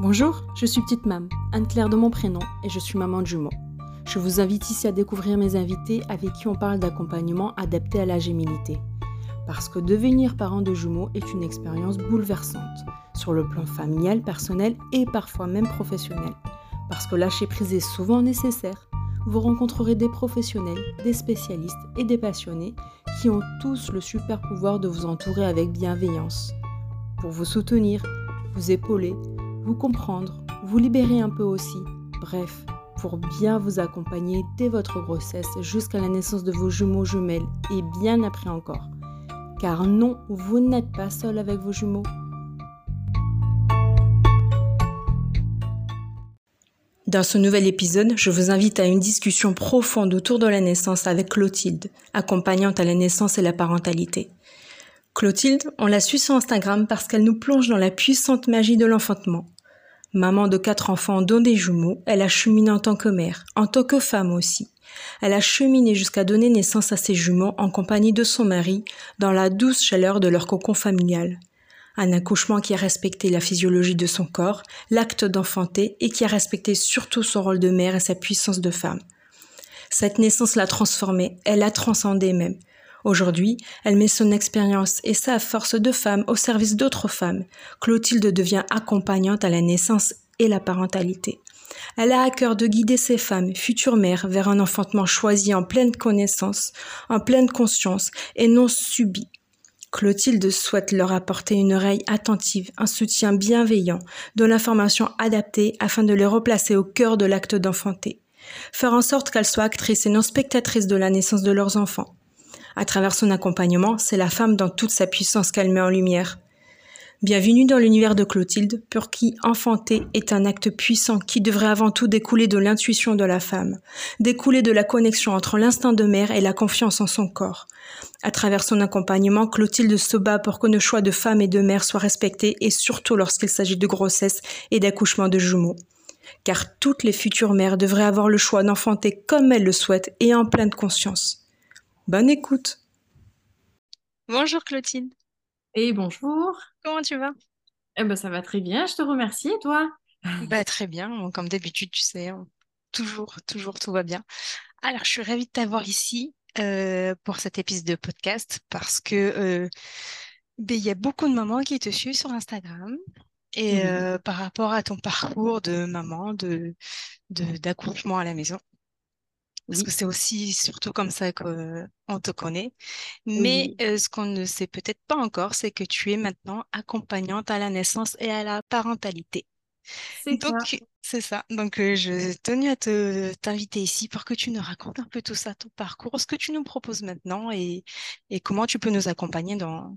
Bonjour, je suis Petite Mam, Anne-Claire de mon prénom, et je suis maman de jumeaux. Je vous invite ici à découvrir mes invités avec qui on parle d'accompagnement adapté à la gémilité. Parce que devenir parent de jumeaux est une expérience bouleversante, sur le plan familial, personnel et parfois même professionnel. Parce que lâcher prise est souvent nécessaire. Vous rencontrerez des professionnels, des spécialistes et des passionnés qui ont tous le super pouvoir de vous entourer avec bienveillance. Pour vous soutenir, vous épauler, vous comprendre, vous libérer un peu aussi. Bref, pour bien vous accompagner dès votre grossesse jusqu'à la naissance de vos jumeaux jumelles et bien après encore. Car non, vous n'êtes pas seul avec vos jumeaux. Dans ce nouvel épisode, je vous invite à une discussion profonde autour de la naissance avec Clotilde, accompagnante à la naissance et la parentalité. Clotilde, on l'a su sur Instagram parce qu'elle nous plonge dans la puissante magie de l'enfantement. Maman de quatre enfants dont des jumeaux, elle a cheminé en tant que mère, en tant que femme aussi. Elle a cheminé jusqu'à donner naissance à ses jumeaux en compagnie de son mari, dans la douce chaleur de leur cocon familial. Un accouchement qui a respecté la physiologie de son corps, l'acte d'enfanter et qui a respecté surtout son rôle de mère et sa puissance de femme. Cette naissance l'a transformée, elle l'a transcendée même. Aujourd'hui, elle met son expérience et sa force de femme au service d'autres femmes. Clotilde devient accompagnante à la naissance et la parentalité. Elle a à cœur de guider ces femmes, futures mères, vers un enfantement choisi en pleine connaissance, en pleine conscience et non subi. Clotilde souhaite leur apporter une oreille attentive, un soutien bienveillant, de l'information adaptée afin de les replacer au cœur de l'acte d'enfanter. Faire en sorte qu'elles soient actrices et non spectatrices de la naissance de leurs enfants. À travers son accompagnement, c'est la femme dans toute sa puissance qu'elle met en lumière. Bienvenue dans l'univers de Clotilde, pour qui enfanter est un acte puissant qui devrait avant tout découler de l'intuition de la femme, découler de la connexion entre l'instinct de mère et la confiance en son corps. À travers son accompagnement, Clotilde se bat pour que nos choix de femme et de mère soient respectés et surtout lorsqu'il s'agit de grossesse et d'accouchement de jumeaux. Car toutes les futures mères devraient avoir le choix d'enfanter comme elles le souhaitent et en pleine conscience. Bonne écoute. Bonjour Clotilde. Et bonjour. Comment tu vas? Eh ben, ça va très bien, je te remercie. Et toi? Bah, très bien, comme d'habitude, tu sais, hein. toujours, toujours, tout va bien. Alors, je suis ravie de t'avoir ici euh, pour cet épisode de podcast parce que euh, ben, il y a beaucoup de mamans qui te suivent sur Instagram et euh, par rapport à ton parcours de maman, de, d'accouchement à la maison. Parce que c'est aussi surtout comme ça qu'on te connaît. Mais euh, ce qu'on ne sait peut-être pas encore, c'est que tu es maintenant accompagnante à la naissance et à la parentalité. C'est ça. Donc, c'est ça. Donc, euh, je tenais à te t'inviter ici pour que tu nous racontes un peu tout ça, ton parcours, ce que tu nous proposes maintenant et, et comment tu peux nous accompagner dans,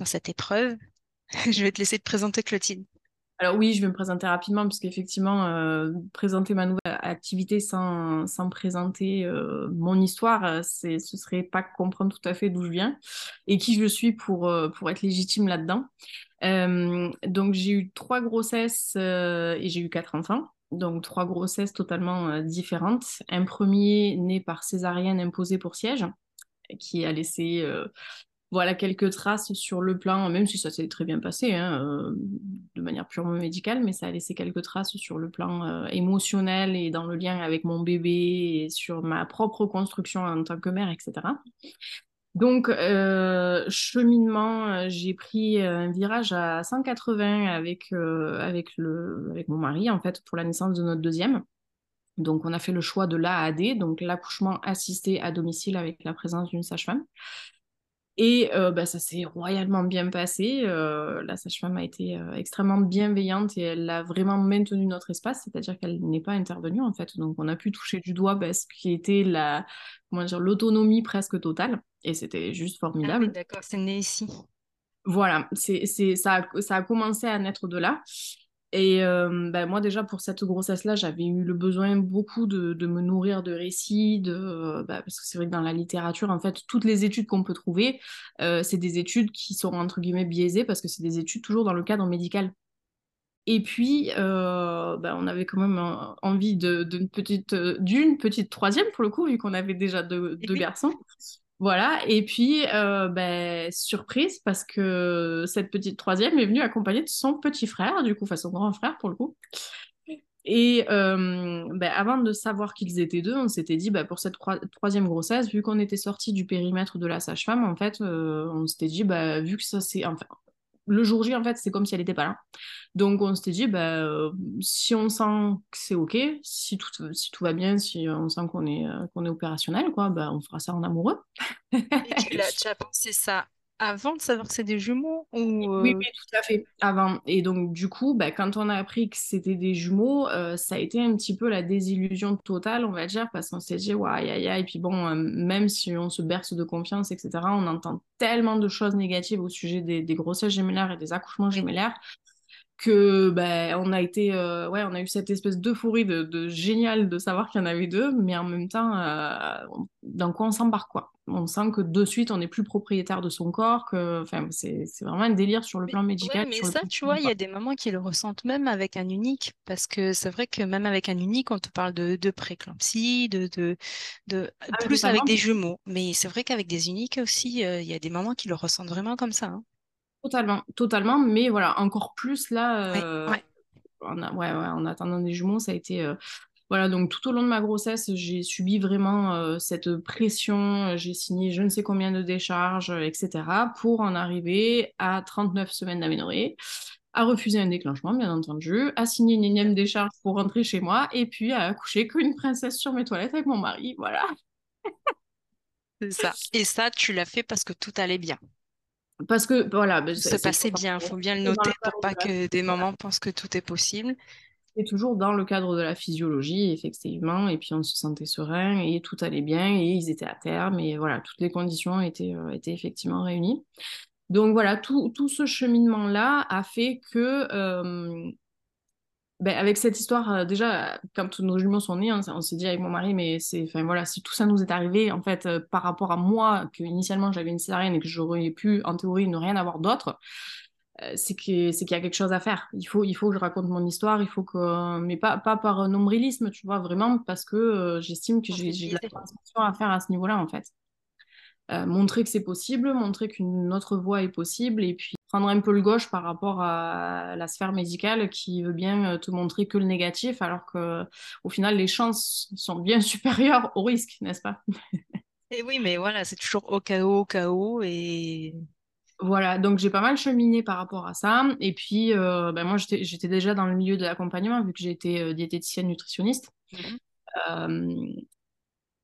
dans cette épreuve. Je vais te laisser te présenter, Clotilde. Alors oui, je vais me présenter rapidement parce qu'effectivement, euh, présenter ma nouvelle activité sans, sans présenter euh, mon histoire, euh, c'est, ce serait pas comprendre tout à fait d'où je viens et qui je suis pour, pour être légitime là-dedans. donc j'ai eu trois grossesses et j'ai eu quatre enfants. Donc trois grossesses totalement différentes. Un premier né par césarienne imposée pour siège, qui a laissé voilà quelques traces sur le plan, même si ça s'est très bien passé, hein, euh, de manière purement médicale, mais ça a laissé quelques traces sur le plan euh, émotionnel et dans le lien avec mon bébé et sur ma propre construction en tant que mère, etc. Donc, euh, cheminement, j'ai pris un virage à 180 avec, avec, mon mari, en fait, pour la naissance de notre deuxième. Donc, on a fait le choix de l'AAD, donc l'accouchement assisté à domicile avec la présence d'une sage-femme. Et euh, bah, ça s'est royalement bien passé. Euh, la sage-femme a été euh, extrêmement bienveillante et elle a vraiment maintenu notre espace, c'est-à-dire qu'elle n'est pas intervenue en fait. Donc on a pu toucher du doigt bah, ce qui était la, comment dire, l'autonomie presque totale. Et c'était juste ah formidable. d'accord, c'est né ici. Voilà, c'est, c'est, ça, ça a commencé à naître de là. Et euh, ben moi déjà pour cette grossesse-là, j'avais eu le besoin beaucoup de, de me nourrir de récits, de, ben, parce que c'est vrai que dans la littérature, en fait, toutes les études qu'on peut trouver, euh, c'est des études qui sont entre guillemets biaisées parce que c'est des études toujours dans le cadre médical. Et puis, euh, ben, on avait quand même envie d'une petite, d'une petite troisième pour le coup, vu qu'on avait déjà deux, deux garçons. Voilà, et puis ben, surprise parce que cette petite troisième est venue accompagnée de son petit frère, du coup, enfin son grand frère pour le coup. Et euh, ben, avant de savoir qu'ils étaient deux, on s'était dit, ben, pour cette troisième grossesse, vu qu'on était sorti du périmètre de la sage-femme, en fait, euh, on s'était dit, ben, vu que ça c'est... Enfin, le jour J, en fait, c'est comme si elle n'était pas là. Donc, on s'était dit, ben, si on sent que c'est OK, si tout, si tout va bien, si on sent qu'on est, qu'on est opérationnel, quoi, ben, on fera ça en amoureux. Et tu, as, tu as pensé ça avant de savoir que c'est des jumeaux ou oui, oui, tout à fait, avant. Et donc, du coup, bah, quand on a appris que c'était des jumeaux, euh, ça a été un petit peu la désillusion totale, on va dire, parce qu'on s'est dit, ouais, aïe, aïe, et puis bon, euh, même si on se berce de confiance, etc., on entend tellement de choses négatives au sujet des, des grossesses gémellaires et des accouchements gémellaires que ben on a été euh, ouais on a eu cette espèce d'euphorie de, de, génial de savoir qu'il y en avait deux mais en même temps euh, d'un coup on s'embarque quoi. On sent que de suite on n'est plus propriétaire de son corps que enfin c'est vraiment un délire sur le plan médical mais ça tu vois il y a des mamans qui le ressentent même avec un unique parce que c'est vrai que même avec un unique on te parle de, de préclampsie de de, de ah, plus avec des jumeaux. Mais c'est vrai qu'avec des uniques aussi euh, il y a des mamans qui le ressentent vraiment comme ça hein. Totalement, totalement, mais voilà, encore plus là, euh, En, ouais, en attendant des jumeaux, ça a été. Euh, voilà, donc tout au long de ma grossesse, j'ai subi vraiment euh, cette pression. J'ai signé je ne sais combien de décharges, etc., pour en arriver à 39 semaines d'aménorrhée, à refuser un déclenchement, bien entendu, à signer une énième décharge pour rentrer chez moi, et puis à accoucher comme une princesse sur mes toilettes avec mon mari. Voilà. C'est ça. Et ça, tu l'as fait parce que tout allait bien. Parce que voilà, ça passait bien, il faut bien le noter pour pas que des mamans pensent que tout est possible. C'est toujours dans le cadre de la physiologie, effectivement, et puis on se sentait serein et tout allait bien et ils étaient à terme et voilà, toutes les conditions étaient, euh, étaient effectivement réunies. Donc voilà, tout, tout ce cheminement-là a fait que euh, ben, avec cette histoire, euh, déjà, quand nos jumeaux sont nés, on, s'est dit avec mon mari, mais c'est, enfin voilà, si tout ça nous est arrivé, en fait, euh, par rapport à moi, que initialement j'avais une césarienne et que j'aurais pu, en théorie, ne rien avoir d'autre, euh, c'est que c'est qu'il y a quelque chose à faire. Il faut, il faut que je raconte mon histoire, il faut que, mais pas, pas par nombrilisme, tu vois, vraiment parce que j'estime que j'ai, de la transmission à faire à ce niveau-là, en fait. montrer que c'est possible, montrer qu'une autre voie est possible, et puis prendre un peu le gauche par rapport à la sphère médicale qui veut bien euh, te montrer que le négatif, alors que au final les chances sont bien supérieures au risque, n'est-ce pas? Et oui, mais voilà, c'est toujours au chaos, au chaos et voilà, donc j'ai pas mal cheminé par rapport à ça. Et puis, euh, ben moi, j'étais déjà dans le milieu de l'accompagnement, vu que j'étais euh, diététicienne nutritionniste. Mmh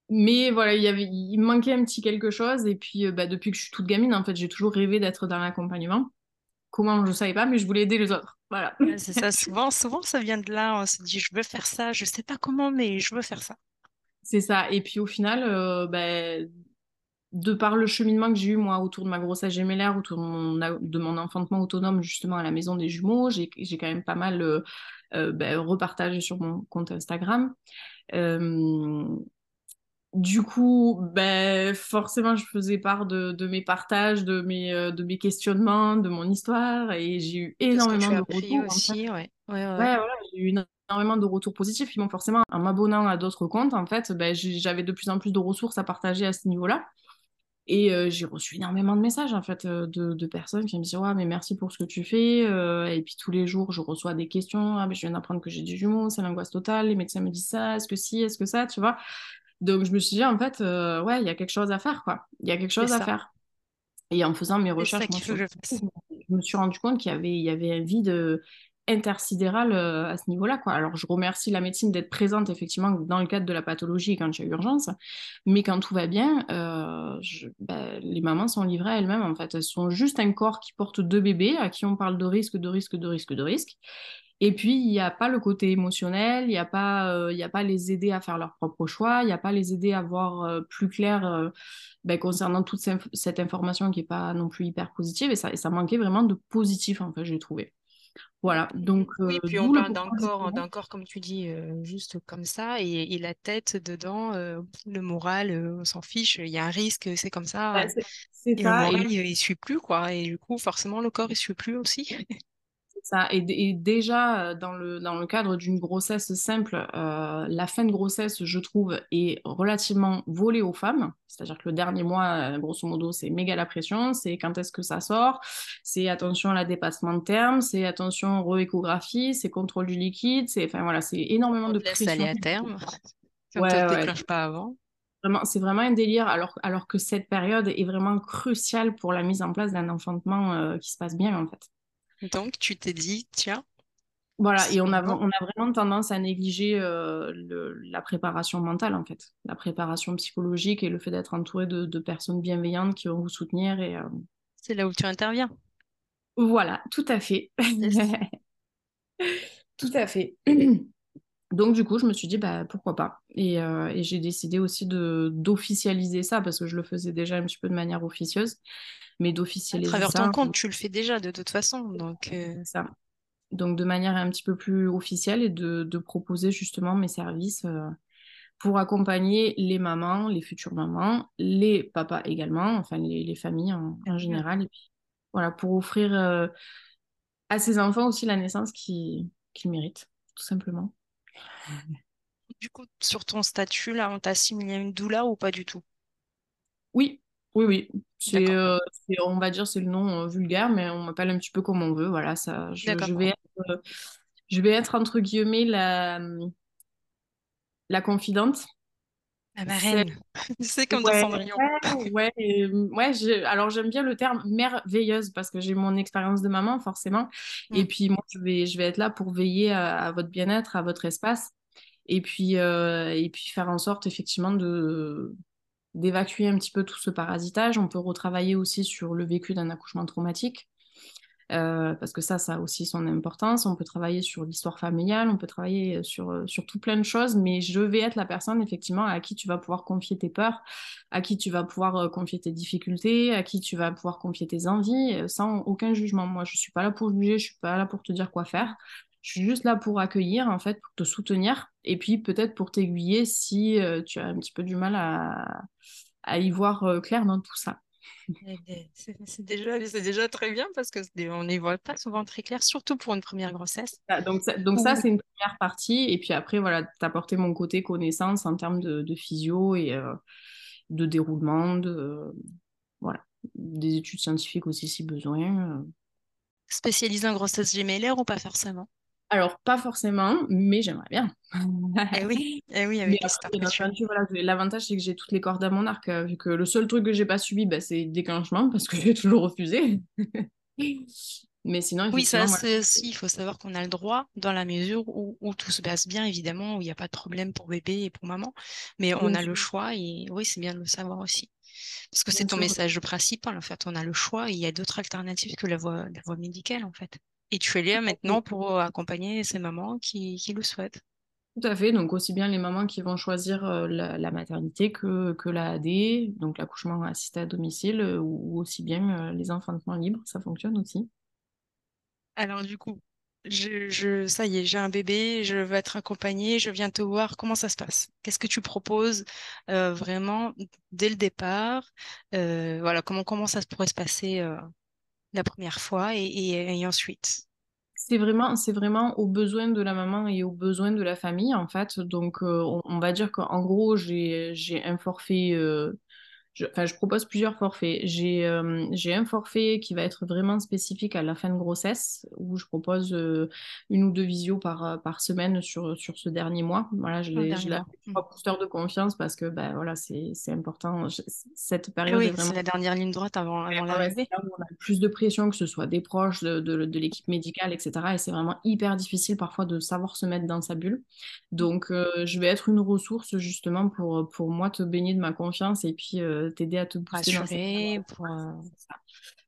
mais voilà, il, y avait, il manquait un petit quelque chose. Et puis, bah, depuis que je suis toute gamine, en fait, j'ai toujours rêvé d'être dans l'accompagnement. Comment, je ne savais pas, mais je voulais aider les autres. Voilà. c'est ça, souvent, souvent, ça vient de là. On se dit, je veux faire ça, je ne sais pas comment, mais je veux faire ça. C'est ça. Et puis, au final, euh, bah, de par le cheminement que j'ai eu, moi, autour de ma grossesse gémellaire, autour de mon, de mon enfantement autonome, justement, à la maison des jumeaux, j'ai quand même pas mal euh, euh, bah, repartagé sur mon compte Instagram. Euh, du coup, ben, forcément, je faisais part de, mes partages, de mes, euh, de mes questionnements, de mon histoire, et j'ai eu énormément de retours. Aussi, ouais. Ouais, ouais. j'ai eu énormément de retours positifs. Ils m'ont forcément, en m'abonnant à d'autres comptes, en fait, ben, j'avais de plus en plus de ressources à partager à ce niveau-là. Et euh, j'ai reçu énormément de messages, en fait, euh, de, personnes qui me disent Ouais, mais merci pour ce que tu fais. et puis tous les jours, je reçois des questions Ah, mais je viens d'apprendre que j'ai du jumeau, c'est l'angoisse totale. Les médecins me disent ça, est-ce que si, est-ce que ça, tu vois? Donc je me suis dit, en fait, euh, ouais, il y a quelque chose à faire, quoi. Il y a quelque chose à faire. Et en faisant mes recherches, je, me suis rendu compte qu'il y avait, il y avait un vide intersidéral euh, à ce niveau-là. Quoi. Alors, je remercie la médecine d'être présente, effectivement, dans le cadre de la pathologie quand il y a urgence. Mais quand tout va bien, euh, ben, les mamans sont livrées à elles-mêmes, en fait. Elles sont juste un corps qui porte deux bébés, à qui on parle de risque, de risque, de risque, de risque. Et puis, il n'y a pas le côté émotionnel, il n'y a, pas, euh, a pas les aider à faire leur propre choix, il n'y a pas les aider à voir plus clair ben, concernant toute cette information qui n'est pas non plus hyper positive. Et ça, ça manquait vraiment de positif, en fait, j'ai trouvé. Voilà, donc... oui, puis on parle d'un corps, d'un corps, comme tu dis, juste comme ça, et, la tête dedans, le moral, on s'en fiche, il y a un risque, c'est comme ça. c'est ça. Le moral, il ne suit plus, quoi, et du coup, forcément, le corps, il ne suit plus aussi. Ça, et, déjà, dans le, dans le cadre d'une grossesse simple, la fin de grossesse, je trouve, est relativement volée aux femmes. C'est-à-dire que le dernier mois, grosso modo, c'est méga la pression, c'est quand est-ce que ça sort, c'est attention à la dépassement de terme, c'est attention re-échographie, c'est contrôle du liquide, c'est enfin voilà, c'est énormément de pression. aller à terme. Quand ouais, ne déclenche pas avant. C'est vraiment un délire, alors, alors que cette période est vraiment cruciale pour la mise en place d'un enfantement euh, qui se passe bien, en fait. Donc, tu t'es dit, tiens. Voilà, et on a, on a vraiment tendance à négliger euh, la préparation mentale, en fait. La préparation psychologique et le fait d'être entouré de, personnes bienveillantes qui vont vous soutenir. et euh, C'est là où tu interviens. Voilà, tout à fait. tout à fait. Donc, du coup, je me suis dit, bah, pourquoi pas. Et, euh, j'ai décidé aussi de, d'officialiser ça, parce que je le faisais déjà un petit peu de manière officieuse, mais d'officialiser ça. À travers ton compte, tu le fais déjà de toute façon. Donc, euh. ça. Donc, de manière un petit peu plus officielle et de, proposer justement mes services euh, pour accompagner les mamans, les futures mamans, les papas également, enfin les, familles en, général. Et puis, voilà, pour offrir à ces enfants aussi la naissance qu'ils méritent, tout simplement. Du coup, sur ton statut, là, on t'a assimilé à une doula ou pas du tout? Oui, oui, oui. Euh, c'est, on va dire, c'est le nom euh, vulgaire, mais on m'appelle un petit peu comme on veut. Voilà, ça, je, vais être, euh, je vais être entre guillemets la, la confidente. La marraine. C'est comme dans Cendrillon. Ouais, ouais, alors j'aime bien le terme merveilleuse parce que j'ai mon expérience de maman, forcément. Et mm. puis moi, je vais, je vais être là pour veiller à votre bien-être, à votre espace et puis, euh, et puis faire en sorte effectivement de d'évacuer un petit peu tout ce parasitage. On peut retravailler aussi sur le vécu d'un accouchement traumatique. Euh, parce que ça, ça a aussi son importance. On peut travailler sur l'histoire familiale, on peut travailler sur, sur tout plein de choses, mais je vais être la personne effectivement à qui tu vas pouvoir confier tes peurs, à qui tu vas pouvoir euh, confier tes difficultés, à qui tu vas pouvoir confier tes envies, sans aucun jugement. Moi, je suis pas là pour juger, je suis pas là pour te dire quoi faire. Je suis juste là pour accueillir, en fait, pour te soutenir et puis peut-être pour t'aiguiller si euh, tu as un petit peu du mal à, y voir euh, clair dans tout ça. Eh ben, c'est déjà, déjà très bien parce qu'on n'y voit pas souvent très clair, surtout pour une première grossesse. Ah, donc ça, donc ça c'est une première partie. Et puis après, voilà, t'apporter mon côté connaissance en termes de, de physio et euh, de déroulement, de, voilà, des études scientifiques aussi si besoin. Spécialisé en grossesse gémellaire ou pas forcément? Alors, pas forcément, mais j'aimerais bien. eh oui, eh oui, avec L'avantage, c'est que j'ai toutes les cordes à mon arc, euh, vu que le seul truc que j'ai pas subi, bah, c'est déclenchement, parce que j'ai toujours refusé. mais sinon, Oui, ça, aussi, il faut savoir qu'on a le droit, dans la mesure où, tout se passe bien, évidemment, où il n'y a pas de problème pour bébé et pour maman, mais on a le choix, et oui, c'est bien de le savoir aussi. Parce que c'est ton message principal, en fait, on a le choix, et il y a d'autres alternatives que la voie, la voie médicale, en fait. Et tu es là maintenant pour euh, accompagner ces mamans qui, qui, le souhaitent. Tout à fait, donc aussi bien les mamans qui vont choisir euh, la, maternité que, que l'AAD, donc l'accouchement assisté à domicile, euh, ou, aussi bien les enfantements libres, ça fonctionne aussi. Alors du coup, je, je, ça y est, j'ai un bébé, je veux être accompagnée, je viens te voir, comment ça se passe? Qu'est-ce que tu proposes vraiment dès le départ? Voilà, comment, comment ça pourrait se passer première fois et, ensuite c'est vraiment, c'est vraiment aux besoins de la maman et aux besoins de la famille, en fait. Donc, euh, on, va dire qu'en gros, j'ai, j'ai un forfait euh, je, enfin, je propose plusieurs forfaits. J'ai euh, j'ai un forfait qui va être vraiment spécifique à la fin de grossesse, où je propose euh, une ou deux visios par, euh, par semaine sur, sur ce dernier mois. Voilà, je l'ai booster de confiance parce que ben, voilà, c'est important. cette période oui, c'est la dernière ligne droite avant, avant l'arrivée. On a plus de pression, que ce soit des proches, de, de, de l'équipe médicale, etc. Et c'est vraiment hyper difficile parfois de savoir se mettre dans sa bulle. Donc, je vais être une ressource justement pour, pour moi te baigner de ma confiance et puis t'aider à te booster pour... Euh,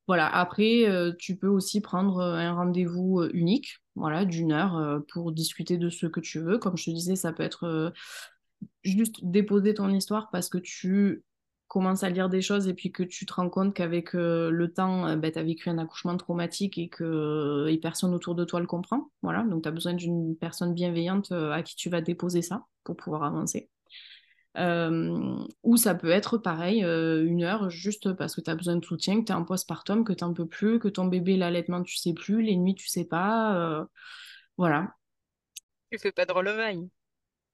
voilà, après, euh, tu peux aussi prendre euh, un rendez-vous unique, voilà, d'une heure pour discuter de ce que tu veux. Comme je te disais, ça peut être juste déposer ton histoire parce que tu commences à lire des choses et puis que tu te rends compte qu'avec le temps, ben, tu as vécu un accouchement traumatique et que et personne autour de toi le comprend. Voilà, donc tu as besoin d'une personne bienveillante à qui tu vas déposer ça pour pouvoir avancer. Ou ça peut être pareil, une heure juste parce que tu as besoin de soutien, que tu es en postpartum, que tu n'en peux plus, que ton bébé, l'allaitement, tu sais plus, les nuits, tu sais pas. voilà. Tu fais pas de relevailles.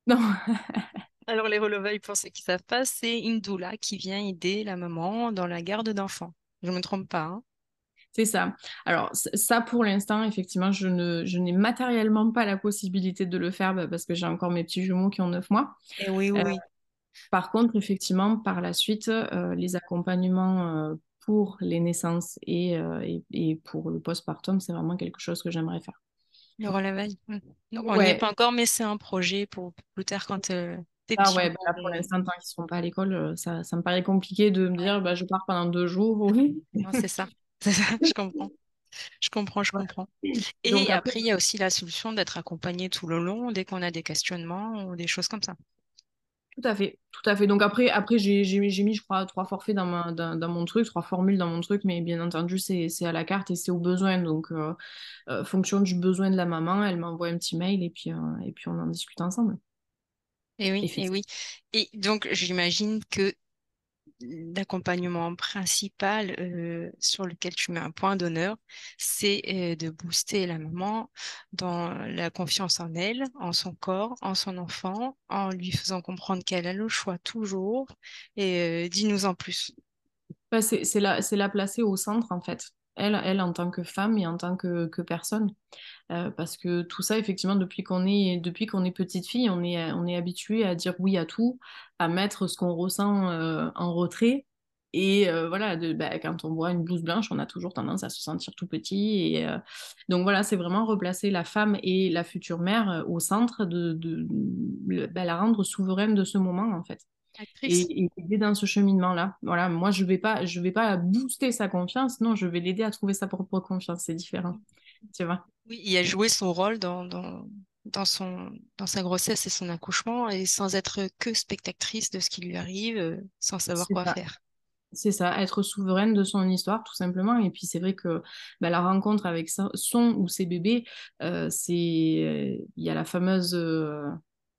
Non. Alors, les relevailles, pour ceux qui ne savent pas, c'est une doula qui vient aider la maman dans la garde d'enfants. Je ne me trompe pas. Hein. C'est ça. Alors, ça, pour l'instant, effectivement, je, ne, je n'ai matériellement pas la possibilité de le faire bah, parce que j'ai encore mes petits jumeaux qui ont 9 mois. Et eh oui, oui. Euh, par contre, effectivement, par la suite, euh, les accompagnements euh, pour les naissances et, et, pour le postpartum, c'est vraiment quelque chose que j'aimerais faire. Le relevail. Hmm. On n'y est pas encore, mais c'est un projet pour plus tard quand ah ouais, bah pour l'instant, tant qu'ils ne seront pas à l'école, euh, ça, ça, me paraît compliqué de me dire bah, je pars pendant deux jours. c'est ça. ça, je comprends. Je comprends, je comprends. Et après, il y a aussi la solution d'être accompagné tout le long dès qu'on a des questionnements ou des choses comme ça. Tout à fait, tout à fait. Donc après, après j'ai mis, je crois, trois forfaits dans, ma, dans, mon truc, trois formules dans mon truc, mais bien entendu, c'est à la carte et c'est au besoin. Donc, euh, euh, fonction du besoin de la maman, elle m'envoie un petit mail et puis, et puis on en discute ensemble. Et oui, et oui. Et donc, j'imagine que l'accompagnement principal euh, sur lequel tu mets un point d'honneur, c'est euh, de booster la maman dans la confiance en elle, en son corps, en son enfant, en lui faisant comprendre qu'elle a le choix toujours. Et euh, dis-nous en plus. Bah, c'est la placer au centre, en fait. Elle, elle en tant que femme et en tant que, personne. Euh, parce que tout ça, effectivement, depuis qu'on est, est petite fille, on est, on est habitué à dire oui à tout, à mettre ce qu'on ressent euh, en retrait. Et euh, voilà, de, bah, quand on voit une blouse blanche, on a toujours tendance à se sentir tout petit. Et, donc voilà, c'est vraiment replacer la femme et la future mère au centre, de, de, bah, la rendre souveraine de ce moment, en fait. Et, aider dans ce cheminement-là. Voilà, moi, je ne vais, pas, je vais pas booster sa confiance, non, je vais l'aider à trouver sa propre confiance. C'est différent. Tu vois oui, il a joué son rôle dans, dans, son, dans sa grossesse et son accouchement et sans être que spectatrice de ce qui lui arrive, euh, sans savoir quoi faire. C'est ça, être souveraine de son histoire, tout simplement. Et puis, c'est vrai que bah, la rencontre avec son ou ses bébés, euh, c'est il y a la fameuse euh,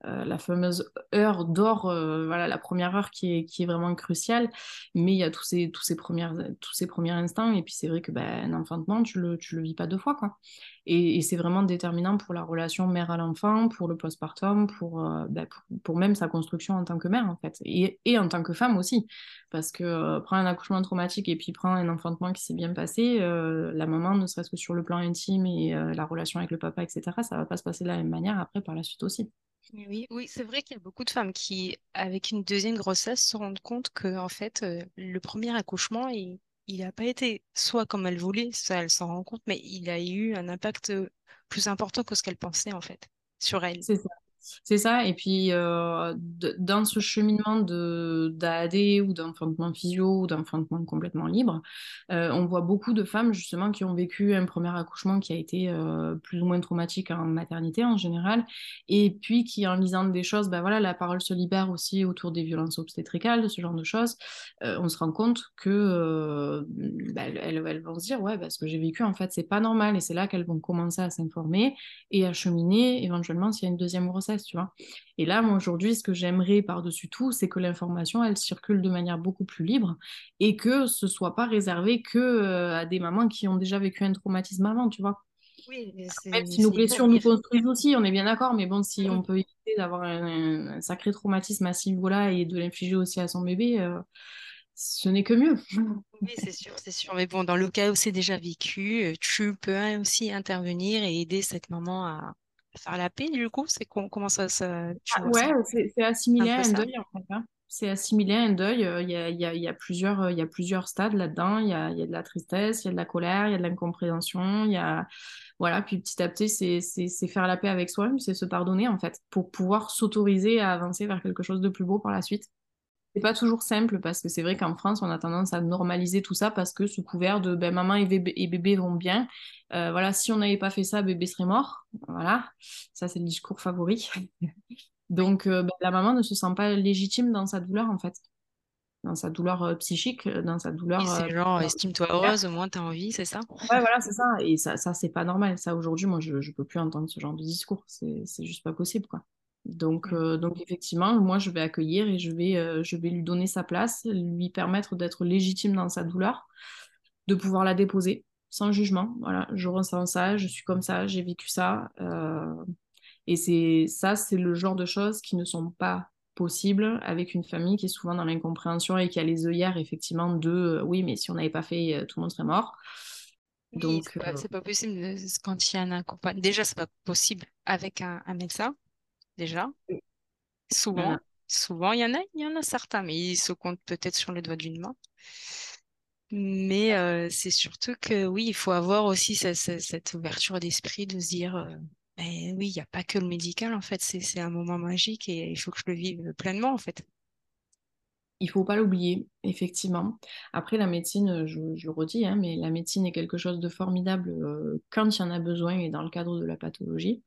euh, la fameuse heure d'or, euh, voilà, la première heure qui est, qui est vraiment cruciale, mais il y a tous ces, tous ces, premières, tous ces premiers instants, et puis c'est vrai que ben, enfantement, tu le, tu le vis pas deux fois, quoi. Et, c'est vraiment déterminant pour la relation mère à l'enfant, pour le postpartum, pour, euh, ben, pour, même sa construction en tant que mère, en fait, et, en tant que femme aussi, parce que prendre un accouchement traumatique et puis prendre un enfantement qui s'est bien passé, la maman, ne serait-ce que sur le plan intime et la relation avec le papa, etc., ça va pas se passer de la même manière après par la suite aussi. Oui, oui, c'est vrai qu'il y a beaucoup de femmes qui, avec une deuxième grossesse, se rendent compte que en fait, euh, le premier accouchement, il n'a pas été soit comme elle voulait, ça elle s'en rend compte, mais il a eu un impact plus important que ce qu'elle pensait en fait sur elle. C'est ça. C'est ça, et puis euh, dans ce cheminement d'AAD ou d'enfantement physio ou d'enfantement complètement libre, euh, on voit beaucoup de femmes justement qui ont vécu un premier accouchement qui a été euh, plus ou moins traumatique en maternité en général, et puis qui en lisant des choses, ben voilà, la parole se libère aussi autour des violences obstétricales, de ce genre de choses, on se rend compte que ben, elles, vont se dire ouais, ben, ce que j'ai vécu en fait c'est pas normal, et c'est là qu'elles vont commencer à s'informer et à cheminer éventuellement s'il y a une deuxième grossesse tu vois. Et là, moi, aujourd'hui, ce que j'aimerais par-dessus tout, c'est que l'information, elle circule de manière beaucoup plus libre et que ce soit pas réservé que euh, à des mamans qui ont déjà vécu un traumatisme avant, tu vois. Oui, Même si nos blessures nous construisent aussi, on est bien d'accord, mais bon, si on peut éviter d'avoir un, sacré traumatisme à ce niveau-là et de l'infliger aussi à son bébé, euh, ce n'est que mieux. Oui, c'est sûr, c'est sûr. Mais bon, dans le cas où c'est déjà vécu, euh, tu peux aussi intervenir et aider cette maman à, faire la paix, du coup? C'est comment ça, ça ah, Ouais, c'est assimilé à un deuil, en fait. Hein. C'est assimilé à un deuil. Il y a, y, a, y, a plusieurs, y a plusieurs stades là-dedans. Il y a, y a de la tristesse, il y a de la colère, il y a de l'incompréhension. Il y a... Voilà, puis petit à petit, c'est faire la paix avec soi-même, c'est se pardonner, en fait, pour pouvoir s'autoriser à avancer vers quelque chose de plus beau par la suite. C'est pas toujours simple parce que c'est vrai qu'en France, on a tendance à normaliser tout ça parce que sous couvert de ben, maman et bébé, vont bien. Euh, voilà, si on n'avait pas fait ça, bébé serait mort. Voilà, ça c'est le discours favori. Donc euh, ben, la maman ne se sent pas légitime dans sa douleur en fait, dans sa douleur euh, psychique, dans sa douleur. c'est genre estime-toi heureuse, au moins tu as envie, c'est ça? Ouais, voilà, c'est ça. Et ça, ça c'est pas normal. Ça aujourd'hui, moi, je, je peux plus entendre ce genre de discours. C'est juste pas possible quoi. Donc, euh, donc effectivement, moi, je vais accueillir et je vais, euh, je vais lui donner sa place, lui permettre d'être légitime dans sa douleur, de pouvoir la déposer sans jugement. Voilà, je ressens ça, je suis comme ça, j'ai vécu ça. Euh, et c'est ça, c'est le genre de choses qui ne sont pas possibles avec une famille qui est souvent dans l'incompréhension et qui a les œillères effectivement de oui, mais si on n'avait pas fait, tout le monde serait mort. Donc, c'est pas, possible quand il y a un accompagnement. Déjà, c'est pas possible avec un, un médecin déjà. Souvent, souvent, il y en a, il y en a certains, mais ils se comptent peut-être sur le doigt d'une main. Mais euh, c'est surtout que oui, il faut avoir aussi cette, ouverture d'esprit de se dire, euh, ben oui, il n'y a pas que le médical en fait, c'est un moment magique et il faut que je le vive pleinement en fait. Il faut pas l'oublier, effectivement. Après, la médecine, je, le redis, hein, mais la médecine est quelque chose de formidable euh, quand il y en a besoin et dans le cadre de la pathologie.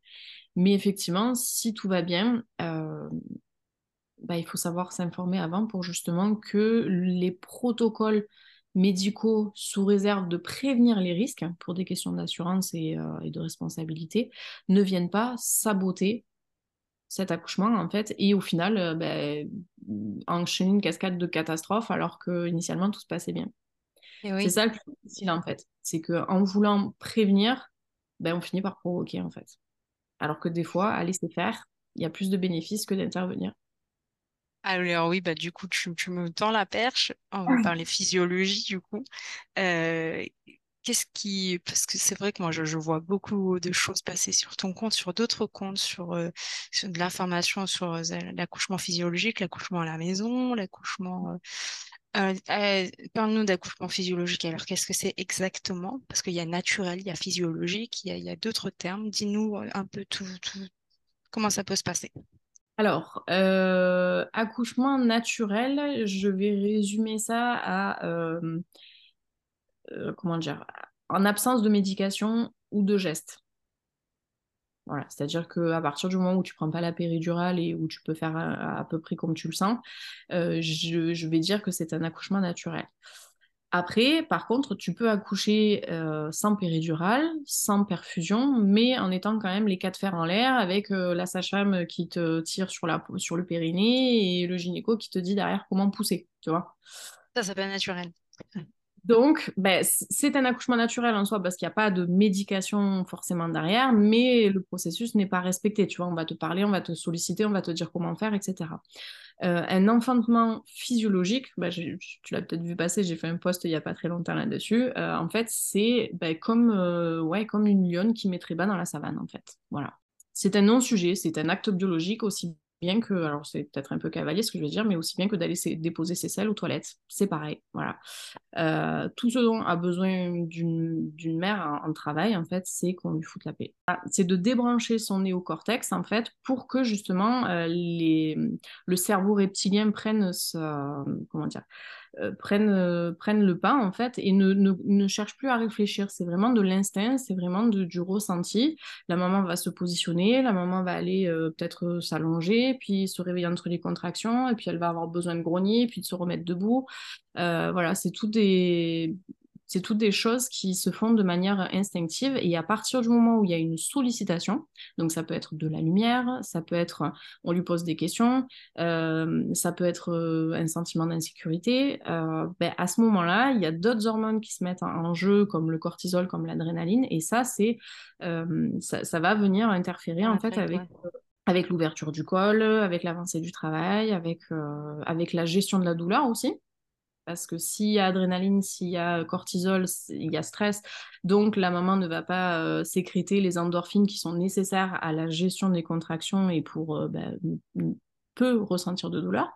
Mais effectivement, si tout va bien, euh, bah, il faut savoir s'informer avant pour justement que les protocoles médicaux sous réserve de prévenir les risques pour des questions d'assurance et, euh, de responsabilité ne viennent pas saboter cet accouchement en fait et au final euh, bah, enchaîner une cascade de catastrophes alors que initialement tout se passait bien. C'est ça le plus difficile en fait, c'est qu'en voulant prévenir, ben, on finit par provoquer en fait. Alors que des fois, à laisser faire, il y a plus de bénéfices que d'intervenir. Alors oui, bah du coup, tu, me tends la perche. On va parler physiologie, du coup. Euh, qu'est-ce qui... Parce que c'est vrai que moi, je, vois beaucoup de choses passer sur ton compte, sur d'autres comptes, sur, euh, de l'information sur euh, l'accouchement physiologique, l'accouchement à la maison, l'accouchement euh, euh, parle-nous d'accouchement physiologique. Alors, qu'est-ce que c'est exactement? Parce qu'il y a naturel, il y a physiologique, il y a, d'autres termes. Dis-nous euh, un peu tout, comment ça peut se passer. Alors, accouchement naturel, je vais résumer ça à, comment dire, en absence de médication ou de gestes. Voilà, c'est-à-dire qu'à partir du moment où tu prends pas la péridurale et où tu peux faire à, peu près comme tu le sens, euh, je, vais dire que c'est un accouchement naturel. Après, par contre, tu peux accoucher euh, sans péridurale, sans perfusion, mais en étant quand même les quatre fers en l'air avec euh, la sage-femme qui te tire sur, la, sur le périnée et le gynéco qui te dit derrière comment pousser, tu vois. Ça, c'est pas naturel. Donc, ben, c'est un accouchement naturel en soi parce qu'il n'y a pas de médication forcément derrière, mais le processus n'est pas respecté. Tu vois, on va te parler, on va te solliciter, on va te dire comment faire, etc. Euh, un enfantement physiologique, ben, tu l'as peut-être vu passer, j'ai fait un post il n'y a pas très longtemps là-dessus. Euh, en fait, c'est ben, comme, euh, ouais, comme une lionne qui mettrait bas dans la savane, en fait. Voilà. C'est un non-sujet, c'est un acte biologique aussi bien que, alors c'est peut-être un peu cavalier ce que je veux dire, mais aussi bien que d'aller déposer ses selles aux toilettes. C'est pareil, voilà. Euh, tout ce dont a besoin d'une mère en, travail, en fait, c'est qu'on lui foute la paix. Ah, c'est de débrancher son néocortex, en fait, pour que justement euh, les, le cerveau reptilien prenne sa, comment dire, euh, prennent, euh, prennent le pas en fait et ne, ne, ne cherchent plus à réfléchir. C'est vraiment de l'instinct, c'est vraiment du ressenti. La maman va se positionner, la maman va aller euh, peut-être s'allonger, puis se réveiller entre les contractions, et puis elle va avoir besoin de grogner, puis de se remettre debout. voilà, c'est tout des c'est toutes des choses qui se font de manière instinctive et à partir du moment où il y a une sollicitation, donc ça peut être de la lumière, ça peut être on lui pose des questions, euh, ça peut être euh, un sentiment d'insécurité, euh, ben à ce moment-là, il y a d'autres hormones qui se mettent en jeu comme le cortisol, comme l'adrénaline et ça c'est ça, ça, va venir interférer en fait avec avec l'ouverture du col, avec l'avancée du travail, avec, avec la gestion de la douleur aussi parce que s'il y a adrénaline, s'il y a cortisol, il y a stress. Donc la maman ne va pas euh, sécréter les endorphines qui sont nécessaires à la gestion des contractions et pour euh, bah, peu ressentir de douleur.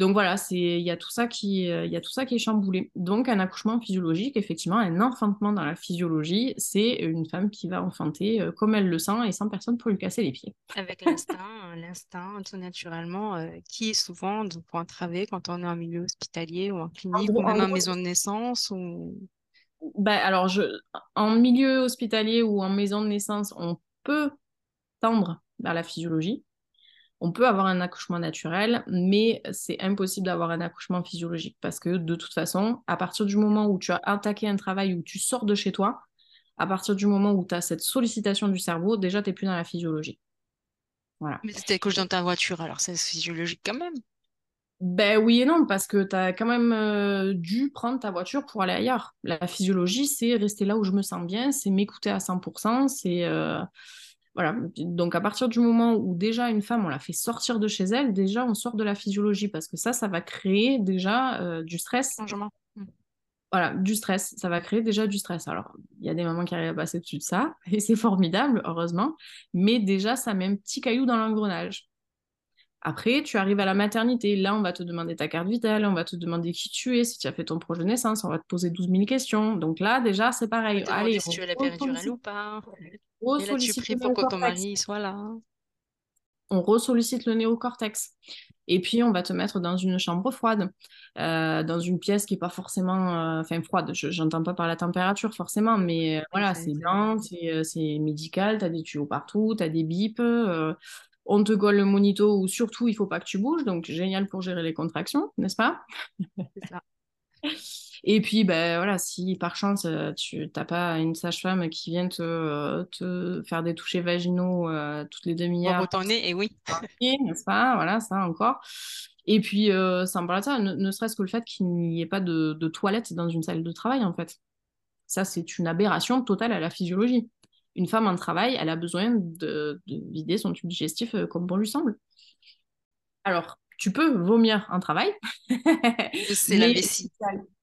Donc voilà, il y a tout ça qui euh, il y a tout ça qui est chamboulé. Donc un accouchement physiologique, effectivement, un enfantement dans la physiologie, c'est une femme qui va enfanter euh, comme elle le sent et sans personne pour lui casser les pieds. Avec l'instinct, euh, l'instinct tout naturellement, qui est souvent pour entraver quand on est en milieu hospitalier ou en clinique ou même en, maison de naissance ou ben, alors je en milieu hospitalier ou en maison de naissance, on peut tendre vers la physiologie on peut avoir un accouchement naturel, mais c'est impossible d'avoir un accouchement physiologique parce que de toute façon, à partir du moment où tu as attaqué un travail, où tu sors de chez toi, à partir du moment où tu as cette sollicitation du cerveau, déjà, tu n'es plus dans la physiologie. Voilà. Mais tu couché dans ta voiture, alors c'est physiologique quand même. Ben oui et non, parce que tu as quand même euh, dû prendre ta voiture pour aller ailleurs. La physiologie, c'est rester là où je me sens bien, c'est m'écouter à 100%, c'est... Euh, voilà. Donc à partir du moment où déjà une femme, on la fait sortir de chez elle, déjà on sort de la physiologie, parce que ça, ça va créer déjà euh, du stress. Changement. Voilà, du stress. Ça va créer déjà du stress. Alors, il y a des mamans qui arrivent à passer dessus de ça, et c'est formidable, heureusement. Mais déjà, ça met un petit caillou dans l'engrenage. Après, tu arrives à la maternité. Là, on va te demander ta carte vitale, on va te demander qui tu es, si tu as fait ton projet de naissance, on va te poser 12 000 questions. Donc là, déjà, c'est pareil. Allez, si tu as la péridurale ou pas. Et là, tu pries pour que ton mari soit là. On ressollicite le néocortex. Et puis, on va te mettre dans une chambre froide, euh, dans une pièce qui n'est pas forcément... Euh, froide, je n'entends pas par la température forcément, mais euh, voilà, c'est blanc, c'est médical, tu as des tuyaux partout, tu as des bips on te colle le monito ou surtout il faut pas que tu bouges, donc génial pour gérer les contractions, n'est-ce pas? Ça. Et puis, ben voilà, si par chance euh, tu n'as pas une sage-femme qui vient te, euh, te, faire des touchés vaginaux euh, toutes les demi-heures. ton nez, et oui. N'est-ce pas? Voilà, ça encore. Et puis, sans parler de ça, ne, serait-ce que le fait qu'il n'y ait pas de, de toilette dans une salle de travail, en fait. Ça, c'est une aberration totale à la physiologie une femme en travail, elle a besoin de, vider son tube digestif euh, comme bon lui semble. Alors, tu peux vomir en travail. c'est la vessie.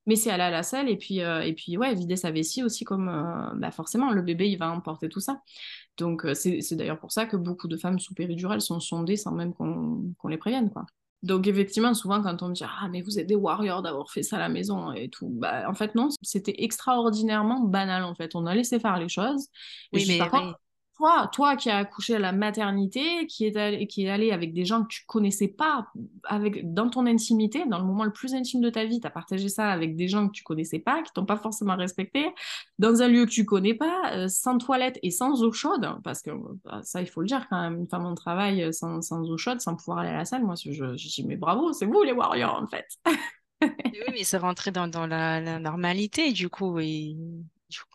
Mais c'est aller à la salle et puis, euh, et puis ouais, vider sa vessie aussi comme euh, bah forcément le bébé il va emporter tout ça. Donc c'est d'ailleurs pour ça que beaucoup de femmes sous péridurale sont sondées sans même qu'on les prévienne quoi. Donc effectivement, souvent quand on me dit ah mais vous êtes des warriors d'avoir fait ça à la maison et tout, bah en fait non, c'était extraordinairement banal en fait. On a laissé faire les choses. oui mais, toi, toi qui as accouché à la maternité, qui est allé, qui est allé avec des gens que tu connaissais pas, avec dans ton intimité, dans le moment le plus intime de ta vie, tu as partagé ça avec des gens que tu connaissais pas, qui t'ont pas forcément respecté, dans un lieu que tu connais pas, euh, sans toilette et sans eau chaude, parce que bah, ça il faut le dire quand même, une femme en travail euh, sans, eau chaude, sans pouvoir aller à la salle, moi je, je, dis mais bravo, c'est vous les warriors en fait. oui, mais c'est rentré dans, dans la, la, normalité du coup et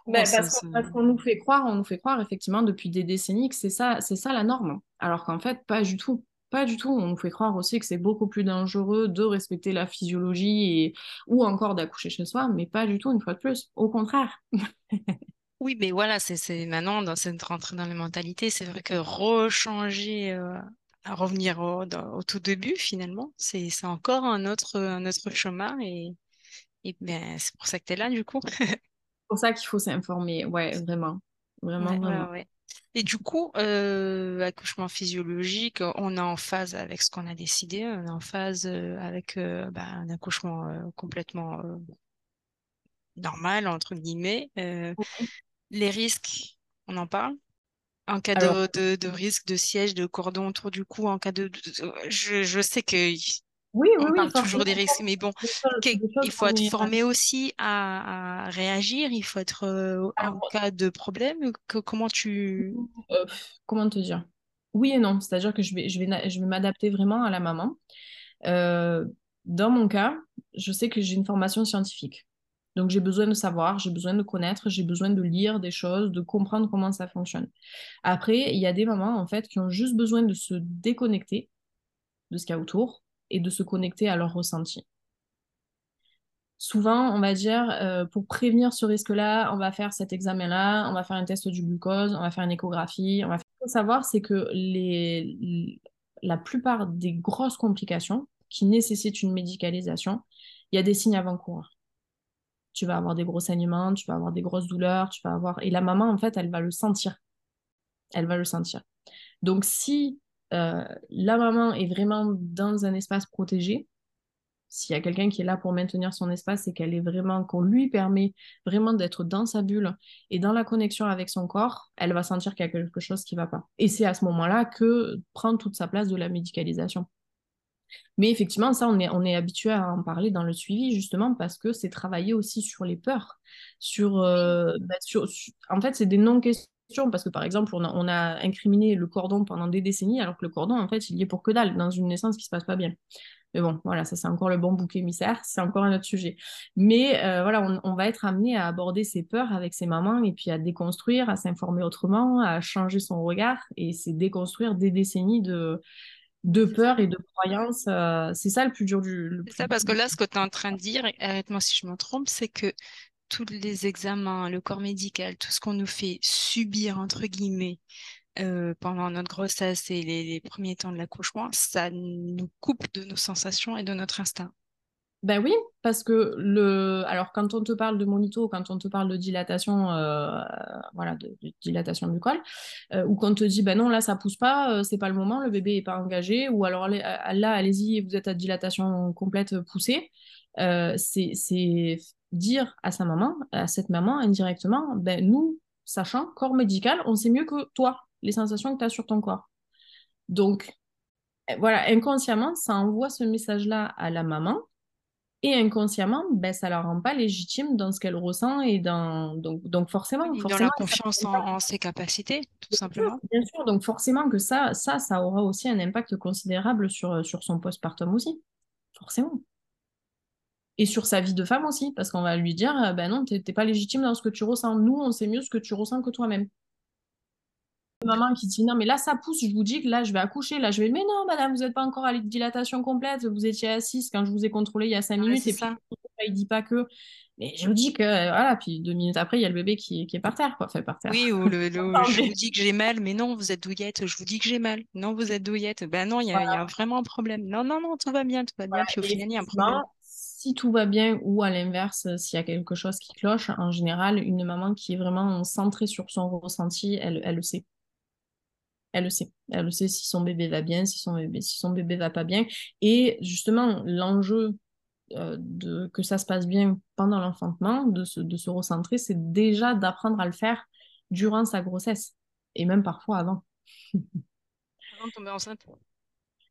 ben, parce qu'on nous fait croire, on nous fait croire effectivement depuis des décennies que c'est ça, c'est ça la norme. Alors qu'en fait, pas du tout. Pas du tout. On nous fait croire aussi que c'est beaucoup plus dangereux de respecter la physiologie et... ou encore d'accoucher chez soi, mais pas du tout, une fois de plus. Au contraire. oui, mais voilà, c'est maintenant dans cette rentrée dans les mentalités, c'est vrai que rechanger, euh, à revenir au, tout début, finalement, c'est encore un autre, un autre chemin et, et ben, c'est pour ça que tu es là, du coup. pour ça qu'il faut s'informer. Ouais, vraiment. Vraiment, vraiment. Et du coup, euh, accouchement physiologique, on est en phase avec ce qu'on a décidé, on est en phase euh, avec euh, bah, un accouchement complètement normal, entre guillemets. Les risques, on en parle? En cas de, de, risque de siège, de cordon autour du cou, en cas de... Je, je sais que oui, on oui, parle toujours des risques, mais bon, il faut être formé aussi à, réagir, il faut être euh, en cas de problème. comment tu... Euh, comment te dire? Oui et non, c'est-à-dire que je vais, je vais, je vais m'adapter vraiment à la maman. Euh, dans mon cas, je sais que j'ai une formation scientifique. Donc j'ai besoin de savoir, j'ai besoin de connaître, j'ai besoin de lire des choses, de comprendre comment ça fonctionne. Après, il y a des mamans en fait qui ont juste besoin de se déconnecter de ce qu'il y a autour et de se connecter à leur ressenti. Souvent, on va dire, euh, pour prévenir ce risque-là, on va faire cet examen-là, on va faire un test du glucose, on va faire une échographie. On va... Ce qu'il faut savoir, c'est que les... la plupart des grosses complications qui nécessitent une médicalisation, il y a des signes avant-coureurs. Tu vas avoir des gros saignements, tu vas avoir des grosses douleurs, tu vas avoir... Et la maman, en fait, elle va le sentir. Elle va le sentir. Donc, si euh, la maman est vraiment dans un espace protégé, s'il y a quelqu'un qui est là pour maintenir son espace et qu'elle est vraiment, qu'on lui permet vraiment d'être dans sa bulle et dans la connexion avec son corps, elle va sentir qu'il y a quelque chose qui ne va pas. Et c'est à ce moment-là que prend toute sa place de la médicalisation. Mais effectivement, ça, on est, habitué à en parler dans le suivi, justement, parce que c'est travailler aussi sur les peurs. Sur, euh, bah, en fait, c'est des non-questions parce que par exemple, on a, incriminé le cordon pendant des décennies, alors que le cordon, en fait, il y est pour que dalle dans une naissance qui se passe pas bien. Mais bon, voilà, ça c'est encore le bon bouc émissaire, c'est encore un autre sujet. Mais euh, voilà, on, on, va être amené à aborder ses peurs avec ses mamans et puis à déconstruire, à s'informer autrement, à changer son regard et c'est déconstruire des décennies de, de peur et de croyances. Euh, c'est ça le plus dur du. C'est ça, parce que là, ce que tu es en train de dire, arrête-moi si je me trompe, c'est que tous les examens, le corps médical, tout ce qu'on nous fait subir, entre guillemets, euh, pendant notre grossesse et les, premiers temps de l'accouchement, ça nous coupe de nos sensations et de notre instinct. Ben oui, parce que le, alors quand on te parle de monito, quand on te parle de dilatation, euh, voilà, de, dilatation du col, euh, ou qu'on te dit ben non là ça pousse pas, c'est pas le moment, le bébé est pas engagé, ou alors là allez-y, vous êtes à dilatation complète poussée, c'est dire à sa maman, à cette maman indirectement, ben nous, sachant corps médical, on sait mieux que toi les sensations que tu as sur ton corps. Donc, eh, voilà, inconsciemment, ça envoie ce message-là à la maman. Et inconsciemment, ben, ça la rend pas légitime dans ce qu'elle ressent et dans donc, donc forcément, forcément dans la confiance en, ses capacités, tout simplement. bien sûr, donc forcément que ça, ça, ça aura aussi un impact considérable sur, sur son postpartum aussi, forcément. Et sur sa vie de femme aussi, parce qu'on va lui dire, ben non, t'es pas légitime dans ce que tu ressens. Nous, on sait mieux ce que tu ressens que toi-même. Maman qui dit non mais là ça pousse, je vous dis que là je vais accoucher, là je vais mais non madame vous n'êtes pas encore à dilatation complète, vous étiez assise quand je vous ai contrôlé il y a cinq minutes. et ça. puis il dit pas que. Mais je vous dis que voilà puis deux minutes après il y a le bébé qui, qui est par terre quoi, fait par terre. Oui ou le, je vous dis que j'ai mal mais non vous êtes douillette, je vous dis que j'ai mal, non vous êtes douillette, ben non il y, a vraiment un problème, non non non tout va bien tout va bien puis au final il y a un problème. Si tout va bien ou à l'inverse, s'il y a quelque chose qui cloche, en général, une maman qui est vraiment centrée sur son ressenti, elle, elle le sait. Elle le sait. Elle le sait si son bébé va bien, si son bébé, si son bébé va pas bien. Et justement, l'enjeu euh, de que ça se passe bien pendant l'enfantement, de se, de se recentrer, c'est déjà d'apprendre à le faire durant sa grossesse. Et même parfois avant. avant de tomber enceinte.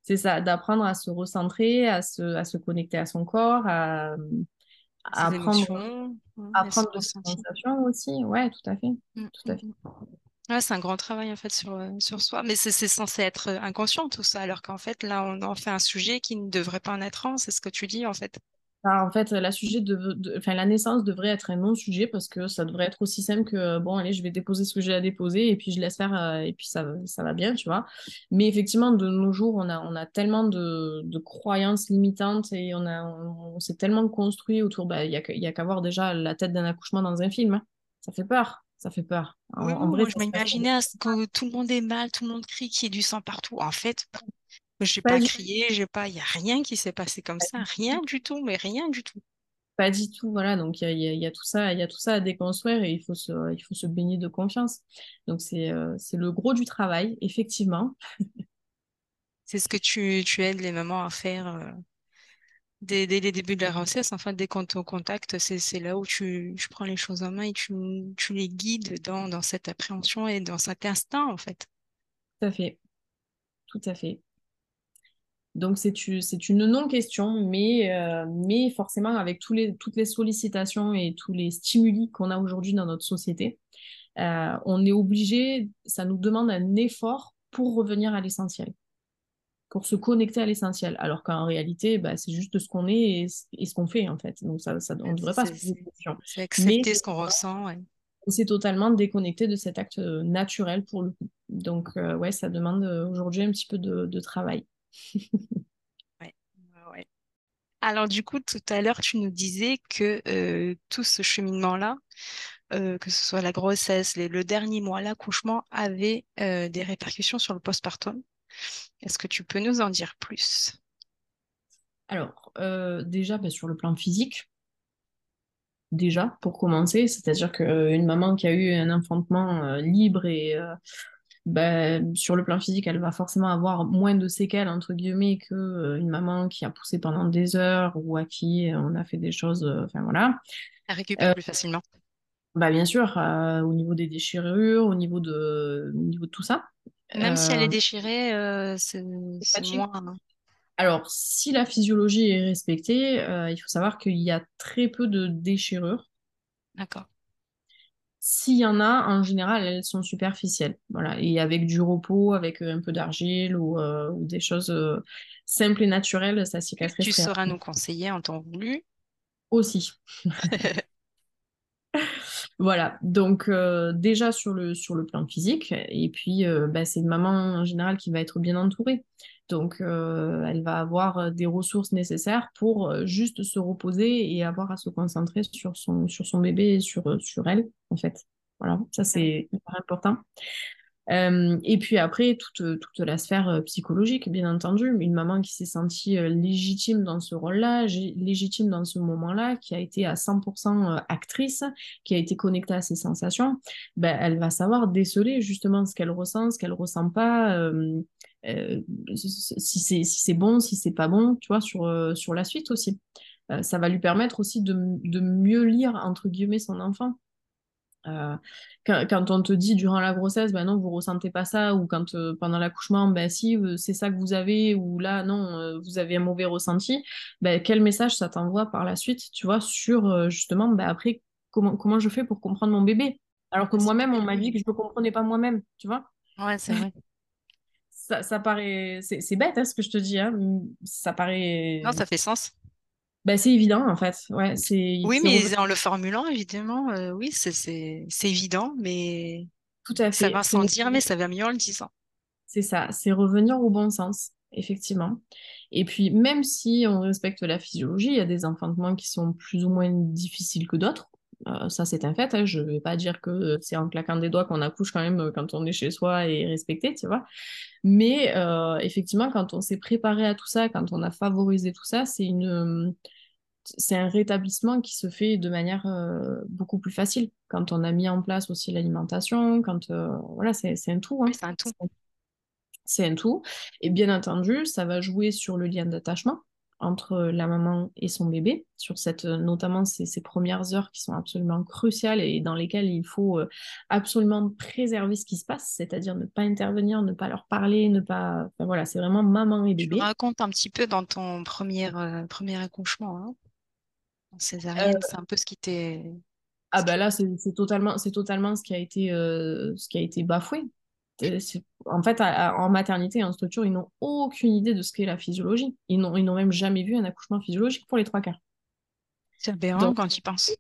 C'est ça, d'apprendre à se recentrer, à se, à se connecter à son corps, à, à apprendre, à prendre des sensations aussi. Ouais, tout à fait. Mm, tout à mm, fait. Mm c'est un grand travail en fait sur, euh, sur soi, mais c'est censé être euh, inconscient tout ça, alors qu'en fait là on en fait un sujet qui ne devrait pas en être un, c'est ce que tu dis en fait. Bah, en fait, la, sujet de, enfin, la naissance devrait être un non-sujet parce que ça devrait être aussi simple que bon, allez, je vais déposer ce que j'ai à déposer et puis je laisse faire euh, et puis ça, ça va bien, tu vois. Mais effectivement, de nos jours, on a, on a tellement de, de croyances limitantes et on, a, on, s'est tellement construit autour. Bah, il n'y a qu'à voir déjà la tête d'un accouchement dans un film. Hein. Ça fait peur ça fait peur. En, vrai, je m'imaginais que tout le monde est mal, tout le monde crie, qu'il y ait du sang partout. En fait, je n'ai pas, pas crié, j'ai pas, il n'y a rien qui s'est passé comme ça, rien du tout, mais rien du tout. Pas du tout, voilà. Donc il y a, tout ça, il y a tout ça à déconstruire et il faut se, il faut se baigner de confiance. Donc c'est, euh, c'est le gros du travail, effectivement. c'est ce que tu, tu aides les mamans à faire. Euh, dès, les débuts de la grossesse, enfin, dès qu'on te contacte, c'est là où tu, prends les choses en main et tu, les guides dans, dans, cette appréhension et dans cet instinct, en fait. Tout à fait. Tout à fait. Donc, c'est une non-question, mais, euh, mais forcément, avec tous les, toutes les sollicitations et tous les stimuli qu'on a aujourd'hui dans notre société, euh, on est obligé, ça nous demande un effort pour revenir à l'essentiel pour se connecter à l'essentiel. Alors qu'en réalité, bah, c'est juste ce qu'on est et, ce qu'on fait, en fait. Donc, ça, ça on ne devrait pas se poser de questions. C'est accepter ce qu'on ressent, ouais. C'est totalement déconnecté de cet acte euh, naturel pour le coup. Donc, euh, ouais, ça demande euh, aujourd'hui un petit peu de, travail. Alors, du coup, tout à l'heure, tu nous disais que tout ce cheminement-là, que ce soit la grossesse, le dernier mois, l'accouchement, avait des répercussions sur le postpartum. Est-ce que tu peux nous en dire plus? Alors, euh, déjà, bah, sur le plan physique, déjà, pour commencer, c'est-à-dire qu'une euh, maman qui a eu un enfantement euh, libre et bah, sur le plan physique, elle va forcément avoir moins de séquelles, entre guillemets, qu'une maman qui a poussé pendant des heures ou à qui on a fait des choses, enfin voilà. Elle récupère plus facilement. Bah, bien sûr, au niveau des déchirures, au niveau de, au niveau de tout ça. Même si elle est euh, déchirée, euh, c'est moins. Hein. Alors, si la physiologie est respectée, euh, il faut savoir qu'il y a très peu de déchirures. D'accord. S'il y en a, en général, elles sont superficielles. Voilà. Et avec du repos, avec un peu d'argile ou, ou, des choses simples et naturelles, ça cicatrise. Tu sauras nous conseiller en temps voulu? Aussi. Voilà, donc euh, déjà sur le, sur le plan physique, et puis euh, bah, c'est une maman en général qui va être bien entourée. Donc euh, elle va avoir des ressources nécessaires pour juste se reposer et avoir à se concentrer sur son, sur son bébé et sur, sur elle, en fait. Voilà, ça c'est hyper important. Euh, et puis après, toute, toute la sphère euh, psychologique, bien entendu. Une maman qui s'est sentie euh, légitime dans ce rôle-là, légitime dans ce moment-là, qui a été à 100% actrice, qui a été connectée à ses sensations, ben, elle va savoir déceler justement ce qu'elle ressent, ce qu'elle ressent pas, si c'est si bon, si c'est pas bon, tu vois, sur, sur la suite aussi. ça va lui permettre aussi de, de mieux lire, entre guillemets, son enfant. Euh, quand, on te dit durant la grossesse, ben non, vous ressentez pas ça, ou quand euh, pendant l'accouchement, ben si, euh, c'est ça que vous avez, ou là, non, vous avez un mauvais ressenti, ben, quel message ça t'envoie par la suite, tu vois, sur justement, ben après, comment, comment je fais pour comprendre mon bébé? Alors que moi-même, on m'a dit que je ne comprenais pas moi-même, tu vois? Ouais, c'est vrai. Ça, ça paraît... C'est bête, hein, ce que je te dis, hein. ça paraît... Non, ça fait sens. Bah, c'est évident, en fait. Ouais, c'est, oui, mais en le formulant, évidemment, euh, oui, c'est évident, mais Tout à fait. ça va sans dire, mais ça va mieux en le disant. C'est ça, c'est revenir au bon sens, effectivement. Et puis, même si on respecte la physiologie, il y a des enfantements qui sont plus ou moins difficiles que d'autres. Euh, ça, c'est un fait. Hein. Je ne vais pas dire que c'est en claquant des doigts qu'on accouche quand même euh, quand on est chez soi et respecté, tu vois. Mais euh, effectivement, quand on s'est préparé à tout ça, quand on a favorisé tout ça, c'est une c'est un rétablissement qui se fait de manière beaucoup plus facile quand on a mis en place aussi l'alimentation, quand voilà, c'est un tout. Hein. c'est un tout. C'est un tout. Et bien entendu, ça va jouer sur le lien d'attachement entre la maman et son bébé, sur cette, notamment ces, ces, premières heures qui sont absolument cruciales et dans lesquelles il faut euh, absolument préserver ce qui se passe, c'est-à-dire ne pas intervenir, ne pas leur parler, ne pas... Enfin, voilà, c'est vraiment maman et bébé. Tu racontes un petit peu dans ton premier, euh, premier accouchement, hein en césarienne, euh, c'est un peu ce qui t'est... Ah bah là, c'est totalement, totalement ce qui a été, ce qui a été bafoué en fait, en maternité et en structure, ils n'ont aucune idée de ce qu'est la physiologie. Ils n'ont, ils n'ont même jamais vu un accouchement physiologique pour les trois quarts. C'est aberrant quand tu penses.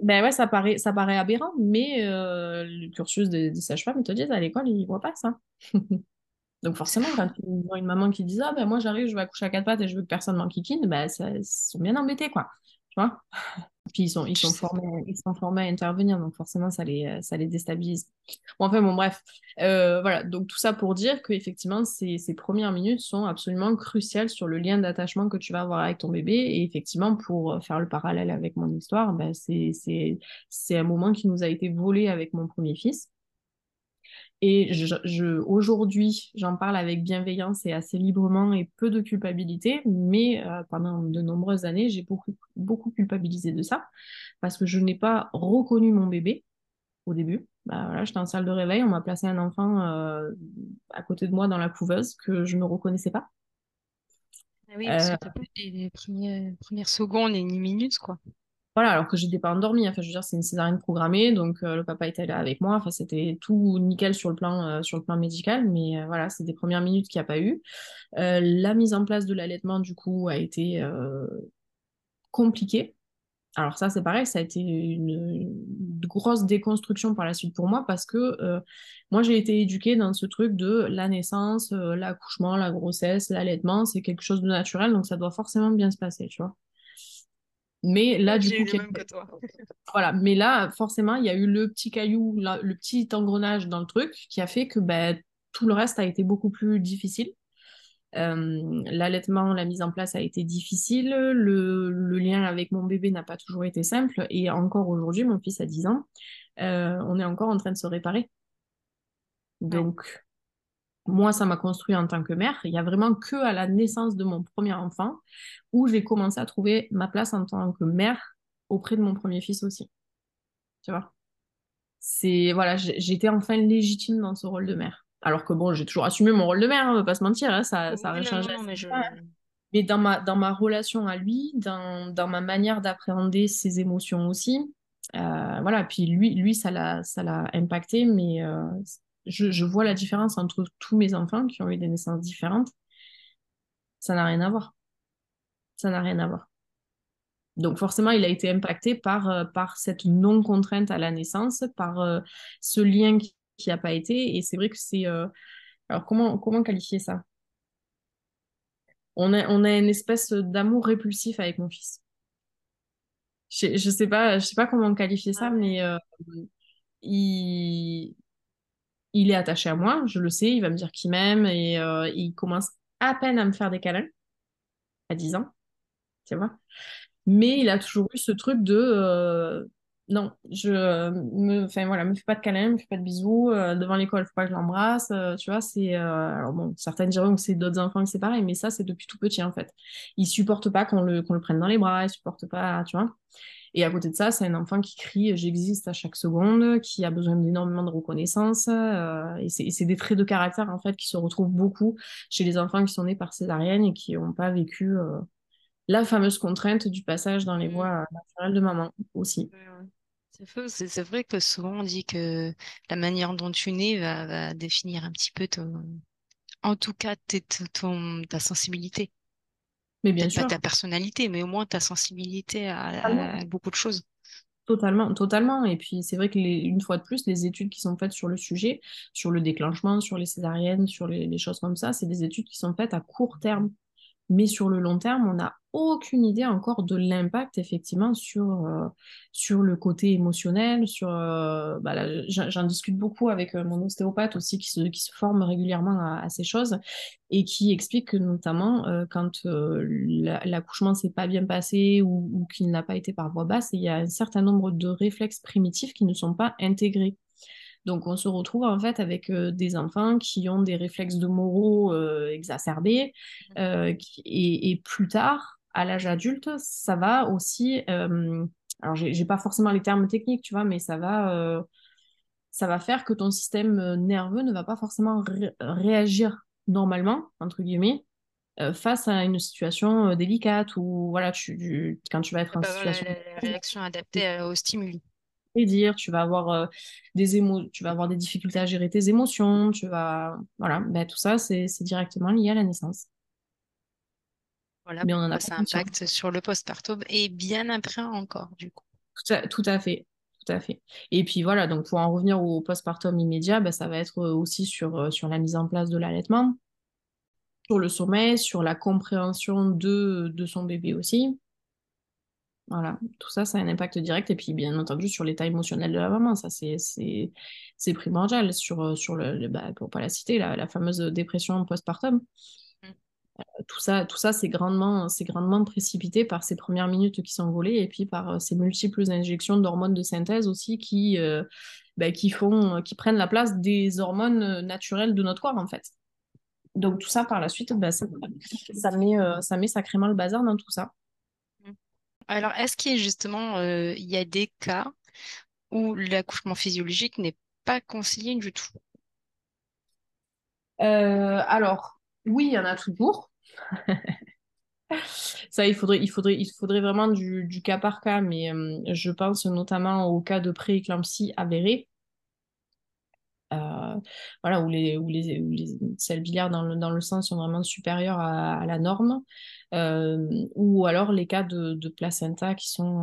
Ben ouais, ça paraît, ça paraît aberrant, mais euh, le cursus des, sages-femmes te disent à l'école, ils ne voient pas ça. Donc forcément, quand tu vois une maman qui dit Ah ben moi j'arrive, je vais accoucher à quatre pattes et je veux que personne m'enquiquine, ben ils sont bien embêtés, quoi. Tu vois? Puis ils sont, formés, ils sont formés à intervenir, donc forcément ça les, ça les déstabilise. Bon, enfin bon, bref. Euh, voilà, donc tout ça pour dire qu'effectivement, ces, ces premières minutes sont absolument cruciales sur le lien d'attachement que tu vas avoir avec ton bébé. Et effectivement, pour faire le parallèle avec mon histoire, ben, c'est un moment qui nous a été volé avec mon premier fils. Et je, aujourd'hui, j'en parle avec bienveillance et assez librement et peu de culpabilité, mais euh, pendant de nombreuses années, j'ai beaucoup, beaucoup culpabilisé de ça parce que je n'ai pas reconnu mon bébé au début. Bah, voilà, j'étais en salle de réveil, on m'a placé un enfant euh, à côté de moi dans la couveuse que je ne reconnaissais pas. Ah oui, parce que euh, pas les premières, premières secondes et une minute, quoi. Voilà, alors que j'étais pas endormie. Enfin, je veux dire, c'est une césarienne programmée, donc euh, le papa était là avec moi. Enfin, c'était tout nickel sur le plan, euh, sur le plan médical, mais euh, voilà, c'est des premières minutes qu'il n'y a pas eu. la mise en place de l'allaitement, du coup, a été compliquée. Alors ça, c'est pareil, ça a été une, grosse déconstruction par la suite pour moi parce que moi, j'ai été éduquée dans ce truc de la naissance, l'accouchement, la grossesse, l'allaitement, c'est quelque chose de naturel, donc ça doit forcément bien se passer, tu vois. Mais là, du coup, voilà. Mais là, forcément, il y a eu le petit caillou, le petit engrenage dans le truc qui a fait que ben, tout le reste a été beaucoup plus difficile. Euh, l'allaitement, la mise en place a été difficile. Le, lien avec mon bébé n'a pas toujours été simple. Et encore aujourd'hui, mon fils a 10 ans, euh, on est encore en train de se réparer. Donc, moi, ça m'a construit en tant que mère. Il y a vraiment que à la naissance de mon premier enfant où j'ai commencé à trouver ma place en tant que mère auprès de mon premier fils aussi. Tu vois? C'est voilà, j'étais enfin légitime dans ce rôle de mère. Alors que bon, j'ai toujours assumé mon rôle de mère, on hein, va pas se mentir, hein, ça, ça a changé. mais, dans ma, dans ma relation à lui, dans, dans ma manière d'appréhender ses émotions aussi, voilà, puis lui, lui ça l'a impacté, mais je, je, vois la différence entre tous mes enfants qui ont eu des naissances différentes. Ça n'a rien à voir. Ça n'a rien à voir. Donc forcément, il a été impacté par, euh, par cette non-contrainte à la naissance, par euh, ce lien qui n'a pas été. Et c'est vrai que c'est... Euh, alors comment, comment qualifier ça? On a, on a une espèce d'amour répulsif avec mon fils. Je ne sais, pas, je sais pas comment qualifier ça, mais il, il est attaché à moi, je le sais, il va me dire qu'il m'aime et il commence à peine à me faire des câlins à 10 ans, tu vois. Mais il a toujours eu ce truc de euh, non, je me, enfin voilà, me fais pas de câlins, me fais pas de bisous euh, devant l'école, faut pas que je l'embrasse, euh, tu vois. C'est alors bon, certaines diront que c'est d'autres enfants que c'est pareil, mais ça c'est depuis tout petit en fait. Il supporte pas qu'on le qu'on le prenne dans les bras, il supporte pas, tu vois. Et à côté de ça, c'est un enfant qui crie j'existe à chaque seconde, qui a besoin d'énormément de reconnaissance. et c'est des traits de caractère en fait qui se retrouvent beaucoup chez les enfants qui sont nés par césarienne et qui n'ont pas vécu la fameuse contrainte du passage dans les mmh. voies naturelles de maman aussi. C'est vrai que souvent on dit que la manière dont tu nais va, définir un petit peu ton, en tout cas ton, ta sensibilité. Mais bien sûr. Pas ta personnalité, mais au moins ta sensibilité à, beaucoup de choses. Totalement, totalement. Et puis c'est vrai que une fois de plus, les études qui sont faites sur le sujet, sur le déclenchement, sur les césariennes, sur les choses comme ça, c'est des études qui sont faites à court terme. Mais sur le long terme, on n'a aucune idée encore de l'impact effectivement sur, euh, sur le côté émotionnel. Sur, euh, bah j'en discute beaucoup avec euh, mon ostéopathe aussi qui se, qui se forme régulièrement à, ces choses et qui explique que notamment quand l'accouchement s'est pas bien passé ou, ou qu'il n'a pas été par voie basse, il y a un certain nombre de réflexes primitifs qui ne sont pas intégrés. Donc on se retrouve en fait avec euh, des enfants qui ont des réflexes de moraux euh, exacerbés mmh. euh, et, plus tard, à l'âge adulte, ça va aussi. alors j'ai pas forcément les termes techniques, tu vois, mais ça va, ça va faire que ton système nerveux ne va pas forcément réagir normalement entre guillemets face à une situation délicate ou voilà tu, quand tu vas être en situation la, réaction adaptée au stimuli dire, tu vas avoir euh, des émo tu vas avoir des difficultés à gérer tes émotions, tu vas voilà, ben, tout ça c'est directement lié à la naissance. Voilà, mais on en a ça impact sur le postpartum et bien après encore du coup. Tout à, fait, tout à fait. Et puis voilà, donc pour en revenir au postpartum immédiat, ben, ça va être aussi sur, euh, sur la mise en place de l'allaitement, sur le sommeil, sur la compréhension de, de son bébé aussi. Voilà, tout ça, ça a un impact direct. Et puis, bien entendu, sur l'état émotionnel de la maman, ça, c'est primordial. Sur, euh, sur le, bah, pour pas la citer, la, la fameuse dépression postpartum. Mmh. Euh, tout ça, tout ça c'est grandement, grandement précipité par ces premières minutes qui sont volées et puis par euh, ces multiples injections d'hormones de synthèse aussi qui, bah, qui, font, qui prennent la place des hormones naturelles de notre corps, en fait. Donc, tout ça, par la suite, bah, ça, ça, met, ça met sacrément le bazar dans tout ça. Alors, est-ce qu'il y a justement, euh, y a des cas où l'accouchement physiologique n'est pas conseillé du tout? Euh, alors, oui, il y en a toujours. Ça, il faudrait, il faudrait, il faudrait vraiment du, cas par cas, mais euh, je pense notamment au cas de prééclampsie avérée. Voilà, où les, où les, où biliaires dans le, dans le sang sont vraiment supérieures à la norme. Euh, ou alors les cas de, de placenta qui sont,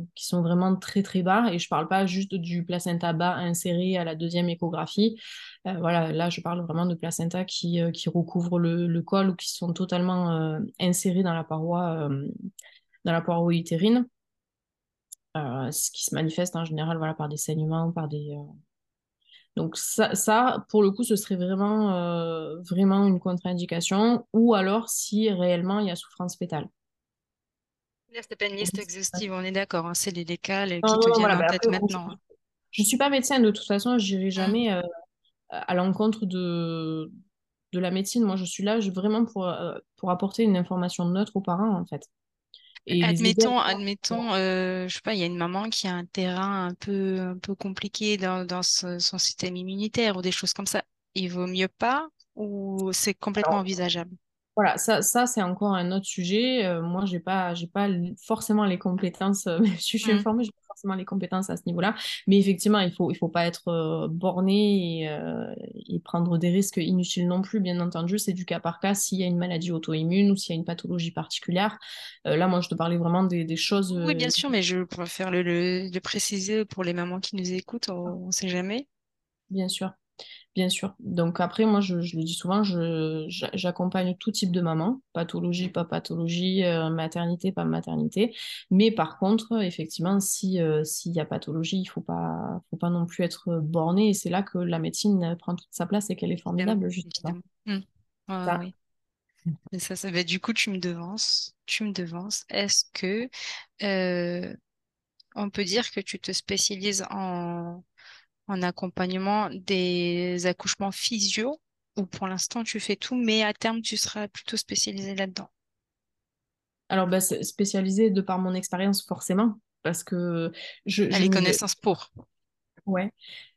euh, qui sont vraiment très très bas. Et je parle pas juste du placenta bas inséré à la deuxième échographie. Euh, voilà, là je parle vraiment de placenta qui, qui recouvrent le, le, col ou qui sont totalement insérés dans la paroi, dans la paroi utérine. ce qui se manifeste en général voilà, par des saignements, par des, donc ça, ça, pour le coup, ce serait vraiment, euh, vraiment une contre-indication, ou alors si réellement il y a souffrance. Là, c'est pas une liste exhaustive, on est d'accord, hein, c'est les, cas qui te viennent en tête maintenant. Je ne suis pas médecin, de toute façon, je n'irai jamais euh, à l'encontre de, de la médecine. Moi, je suis là vraiment pour, euh, pour apporter une information neutre aux parents, en fait admettons, admettons, euh, je sais pas, il y a une maman qui a un terrain un peu, un peu compliqué dans, dans son système immunitaire ou des choses comme ça. Il vaut mieux pas ou c'est complètement envisageable? Voilà, ça, ça c'est encore un autre sujet. Euh, moi, j'ai pas, j'ai pas forcément les compétences, euh, même si je suis mmh. informée, pas forcément les compétences à ce niveau-là. Mais effectivement, il faut, il faut pas être euh, borné et, euh, et, prendre des risques inutiles non plus. Bien entendu, c'est du cas par cas s'il y a une maladie auto-immune ou s'il y a une pathologie particulière. Euh, là, moi, je te parlais vraiment des, des choses. Oui, bien sûr, mais je préfère le, le, le, préciser pour les mamans qui nous écoutent, on ne sait jamais. Bien sûr. Bien sûr. Donc après, moi, je, je le dis souvent, j'accompagne tout type de maman, pathologie, pas pathologie, euh, maternité, pas maternité. Mais par contre, effectivement, si euh, s'il y a pathologie, il faut pas, faut pas non plus être borné. Et c'est là que la médecine prend toute sa place et qu'elle est formidable, justement. Mmh. ça. Oui. Et ça, ça va. Du coup, tu me devances. Tu me devances. Est-ce que euh, on peut dire que tu te spécialises en en accompagnement des accouchements physio ou pour l'instant tu fais tout, mais à terme tu seras plutôt spécialisé là-dedans Alors, bah, spécialisé de par mon expérience, forcément, parce que je. je les connaissances pour. Ouais.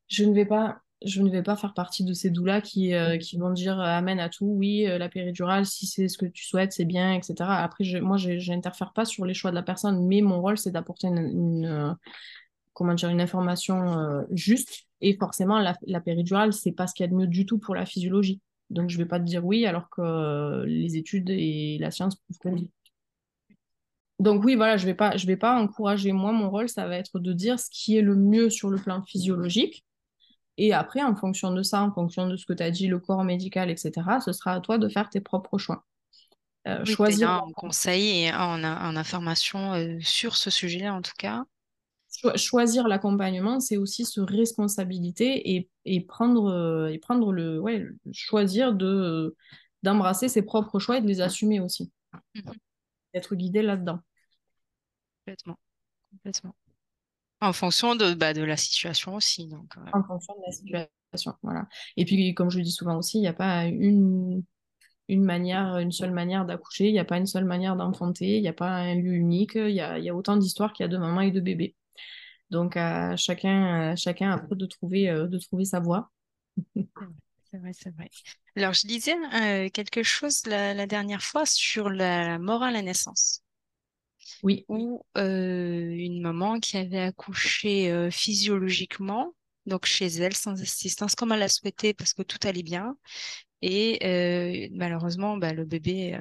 Je ne vais pas. Je ne vais pas faire partie de ces doulas qui, euh, qui vont dire euh, amène à tout, oui, euh, la péridurale, si c'est ce que tu souhaites, c'est bien, etc. Après, je, moi, je n'interfère pas sur les choix de la personne, mais mon rôle, c'est d'apporter une, une, comment dire, une information euh, juste. Et forcément, la, la péridurale, c'est pas ce qu'il y a de mieux du tout pour la physiologie. Donc, je vais pas te dire oui alors que euh, les études et la science prouvent que Donc oui, voilà, je vais pas, je vais pas encourager. Moi, mon rôle, ça va être de dire ce qui est le mieux sur le plan physiologique. Et après, en fonction de ça, en fonction de ce que tu as dit, le corps médical, etc., ce sera à toi de faire tes propres choix. Euh, choisir en conseil et en, en information euh, sur ce sujet-là, en tout cas choisir l'accompagnement, c'est aussi se responsabiliser et, et, prendre, euh, et prendre le, ouais, choisir de, d'embrasser ses propres choix et de les assumer aussi. Mhm. D'être guidé là-dedans. Complètement. Complètement. En fonction de, bah, de la situation aussi. Donc, En fonction de la situation, voilà. Et puis, comme je le dis souvent aussi, il n'y a pas une, une manière, une seule manière d'accoucher, il n'y a pas une seule manière d'enfanter, il n'y a pas un lieu unique, il y a, y a autant d'histoires qu'il y a de mamans et de bébés. Donc, à chacun, chacun après de trouver, euh, de trouver sa voie. C'est vrai, c'est vrai. Alors, je disais euh, quelque chose la, dernière fois sur la mort à la naissance. Oui. Ou euh, une maman qui avait accouché physiologiquement, donc chez elle, sans assistance, comme elle l'a souhaité, parce que tout allait bien. Et malheureusement, bah, le bébé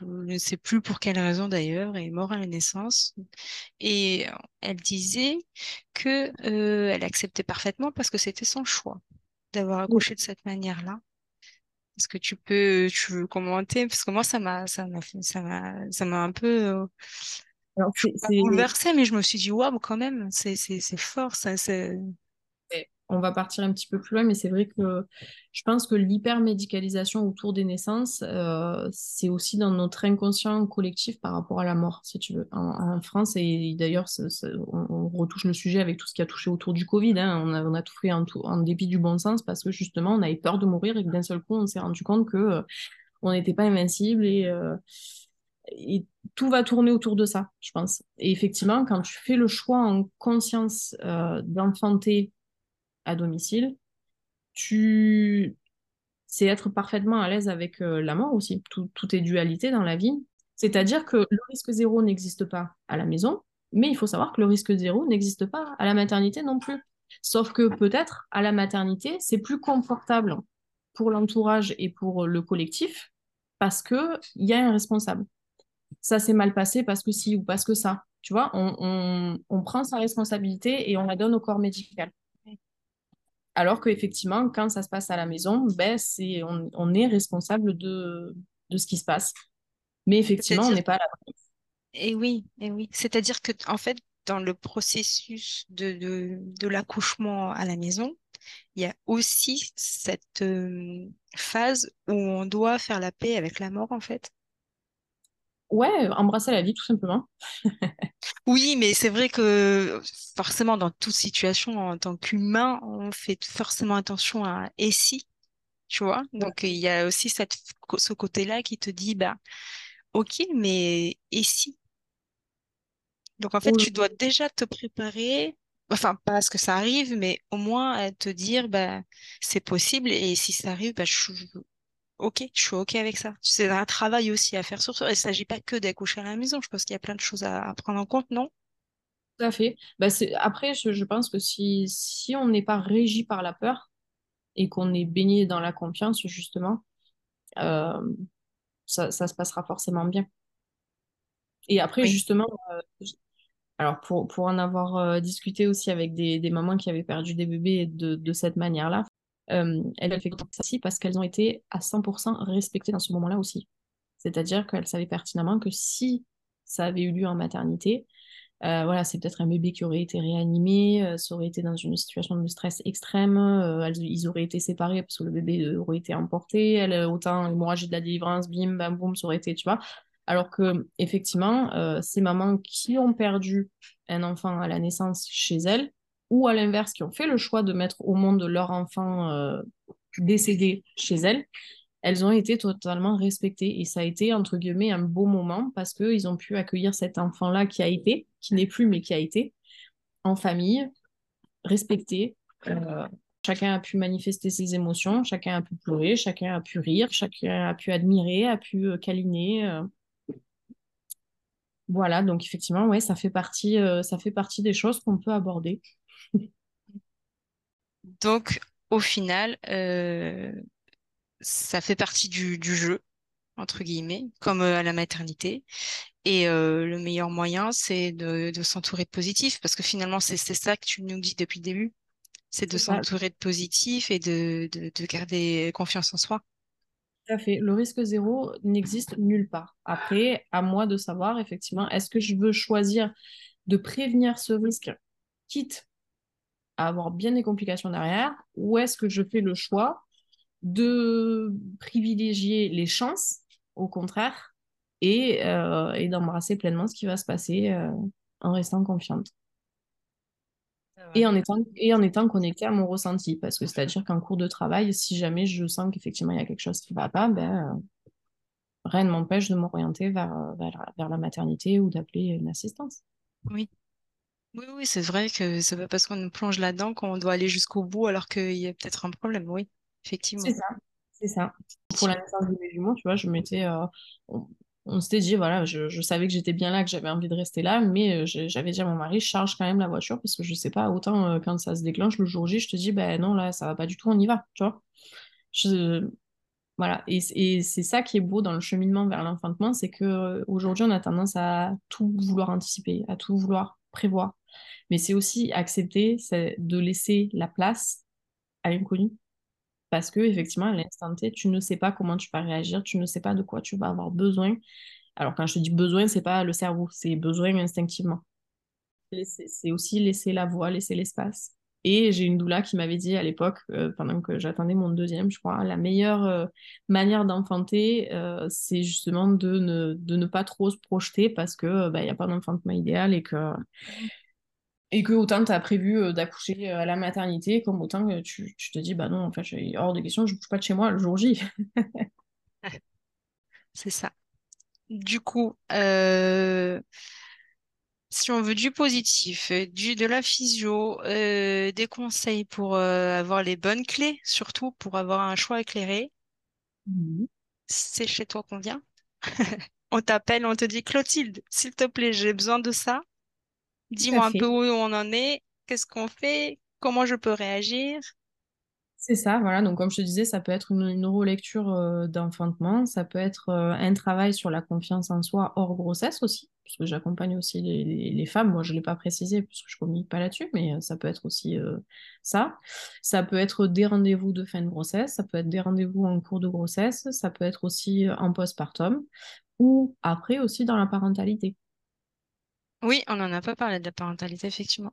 je ne sais plus pour quelle raison d'ailleurs, est mort à la naissance. Et elle disait que euh, elle acceptait parfaitement parce que c'était son choix d'avoir accouché de cette manière-là. Est-ce que tu peux, tu veux commenter? Parce que moi, ça m'a, ça m'a, ça m'a, ça m'a un peu euh, bouleversée, mais je me suis dit, waouh, quand même, c'est, c'est, c'est fort, ça, c'est on va partir un petit peu plus loin, mais c'est vrai que je pense que l'hypermédicalisation autour des naissances, euh, c'est aussi dans notre inconscient collectif par rapport à la mort, si tu veux. En, France, et d'ailleurs, on, retouche le sujet avec tout ce qui a touché autour du Covid. Hein. On, a, tout fait en, dépit du bon sens parce que justement, on avait peur de mourir et que d'un seul coup, on s'est rendu compte que euh, on n'était pas invincible euh, et tout va tourner autour de ça, je pense. Et effectivement, quand tu fais le choix en conscience d'enfanter à domicile, tu c'est être parfaitement à l'aise avec euh, la mort aussi. Tout, est dualité dans la vie. C'est-à-dire que le risque zéro n'existe pas à la maison, mais il faut savoir que le risque zéro n'existe pas à la maternité non plus. Sauf que peut-être à la maternité, c'est plus confortable pour l'entourage et pour le collectif parce qu'il y a un responsable. Ça s'est mal passé parce que si ou parce que ça. Tu vois, on, on prend sa responsabilité et on la donne au corps médical. Alors qu'effectivement, quand ça se passe à la maison, ben, c'est, on, est responsable de, de ce qui se passe. Mais effectivement, on n'est pas à la Et oui, et oui. C'est-à-dire que, en fait, dans le processus de, de, de l'accouchement à la maison, il y a aussi cette euh, phase où on doit faire la paix avec la mort, en fait. Ouais, embrasser la vie, tout simplement. Oui, mais c'est vrai que forcément, dans toute situation, en tant qu'humain, on fait forcément attention à et si, tu vois? Donc, il y a aussi cette, ce côté-là qui te dit, bah, ok, mais et si? Donc, en fait, tu dois déjà te préparer, enfin, pas à ce que ça arrive, mais au moins à te dire, bah, c'est possible et si ça arrive, bah, je, Ok, je suis ok avec ça. C'est un travail aussi à faire sur ça. Il ne s'agit pas que d'accoucher à la maison. Je pense qu'il y a plein de choses à, prendre en compte, non? Tout à fait. Bah, c'est... Après, je, je pense que si, si on n'est pas régi par la peur et qu'on est baigné dans la confiance, justement, euh, ça, ça se passera forcément bien. Et après, Oui. justement, euh, alors pour, pour en avoir euh, discuté aussi avec des, des mamans qui avaient perdu des bébés de, de cette manière-là, euh, elles fait aussi parce qu'elles ont été à 100% respectées dans ce moment-là aussi. C'est-à-dire qu'elles savaient pertinemment que si ça avait eu lieu en maternité, euh, voilà, c'est peut-être un bébé qui aurait été réanimé, euh, ça aurait été dans une situation de stress extrême, euh, ils auraient été séparés parce que le bébé euh, aurait été emporté, elle, autant l'hémorragie de la délivrance, bim, bam, boum, ça aurait été, tu vois. Alors que, effectivement, ces mamans qui ont perdu un enfant à la naissance chez elles, ou à l'inverse, qui ont fait le choix de mettre au monde leur enfant euh, décédé chez elles, elles ont été totalement respectées et ça a été entre guillemets un beau moment parce qu'ils ont pu accueillir cet enfant-là qui a été, qui n'est plus mais qui a été en famille, respecté. Euh, chacun a pu manifester ses émotions, chacun a pu pleurer, chacun a pu rire, chacun a pu admirer, a pu euh, câliner. Voilà, donc effectivement, ouais, ça fait partie, ça fait partie des choses qu'on peut aborder. Donc, au final, euh, ça fait partie du, du jeu, entre guillemets, comme euh, à la maternité. Et euh, le meilleur moyen, c'est de, de s'entourer de positifs, parce que finalement, c'est ça que tu nous dis depuis le début, c'est de s'entourer de positifs et de, de, de garder confiance en soi. tout à fait. Le risque zéro n'existe nulle part. Après, à moi de savoir, effectivement, est-ce que je veux choisir de prévenir ce risque, quitte à avoir bien des complications derrière, ou est-ce que je fais le choix de privilégier les chances, au contraire, et, euh, et d'embrasser pleinement ce qui va se passer euh, en restant confiante. Et en étant, et en étant connectée à mon ressenti, parce que c'est-à-dire qu'en cours de travail, si jamais je sens qu'effectivement il y a quelque chose qui ne va pas, ben, euh, rien ne m'empêche de m'orienter vers, vers, vers la maternité ou d'appeler une assistance. Oui. Oui, oui, c'est vrai que c'est pas parce qu'on nous plonge là-dedans qu'on doit aller jusqu'au bout alors qu'il y a peut-être un problème. Oui, C'est effectivement. ça, c'est ça. Pour la naissance mes jumeaux, tu vois, je m'étais, euh, on, on s'était dit, voilà, je, je savais que j'étais bien là, que j'avais envie de rester là, mais euh, j'avais dit à mon mari, charge quand même la voiture parce que je sais pas, autant euh, quand ça se déclenche le jour J, je te dis, ben non, là, ça va pas du tout, on y va, tu vois. Je, voilà, et, c'est ça qui est beau dans le cheminement vers l'enfantement, c'est que aujourd'hui, on a tendance à tout vouloir anticiper, à tout vouloir prévoir, mais c'est aussi accepter, de laisser la place à l'inconnu parce que, effectivement, à l'instant T, tu ne sais pas comment tu vas réagir, tu ne sais pas de quoi tu vas avoir besoin. Alors, quand je te dis besoin, c'est pas le cerveau, c'est besoin instinctivement. C'est aussi laisser la voie, laisser l'espace. Et j'ai une doula qui m'avait dit à l'époque, euh, pendant que j'attendais mon deuxième, je crois, la meilleure euh, manière d'enfanter, euh, c'est justement de ne, ne pas trop se projeter parce que bah, il n'y a pas d'enfantement idéal et que, et que autant tu as prévu d'accoucher à la maternité, comme autant que tu, te dis, bah non, en fait, hors de question, je bouge pas de chez moi le jour J. C'est ça. Du coup, si on veut du positif, du, de la physio, euh, des conseils pour euh, avoir les bonnes clés, surtout pour avoir un choix éclairé, Mhm. c'est chez toi qu'on vient. On t'appelle, on te dit Clotilde, s'il te plaît, j'ai besoin de ça. Dis-moi un peu où on en est, qu'est-ce qu'on fait, comment je peux réagir. C'est ça, voilà. Donc, comme je te disais, ça peut être une, une relecture euh, d'enfantement, ça peut être euh, un travail sur la confiance en soi hors grossesse aussi, parce que j'accompagne aussi les, femmes. Moi, je ne l'ai pas précisé parce que je ne communique pas là-dessus, mais euh, ça peut être aussi ça. Ça peut être des rendez-vous de fin de grossesse, ça peut être des rendez-vous en cours de grossesse, ça peut être aussi en postpartum ou après aussi dans la parentalité. Oui, on n'en a pas parlé de la parentalité, effectivement.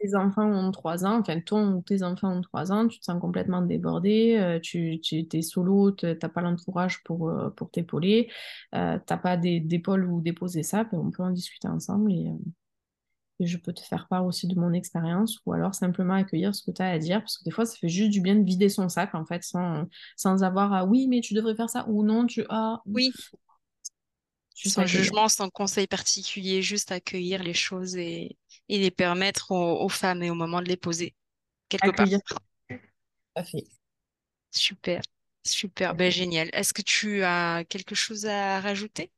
Tes enfants ont 3 ans, enfin ton ou tes enfants ont 3 ans, tu te sens complètement débordé, euh, tu, tu es solo, tu n'as pas l'entourage pour, euh, pour t'épauler, euh, t'as pas des- d'épaule où déposer ça, ben, on peut en discuter ensemble et, et je peux te faire part aussi de mon expérience ou alors simplement accueillir ce que tu as à dire parce que des fois ça fait juste du bien de vider son sac en fait sans, sans avoir à oui mais tu devrais faire ça ou non tu as Oui, juste sans jugement, sans conseil particulier, juste accueillir les choses et, et les permettre aux, aux femmes et au moment de les poser, quelque part. Accueillir. Super, super, ben génial. Est-ce que tu as quelque chose à rajouter?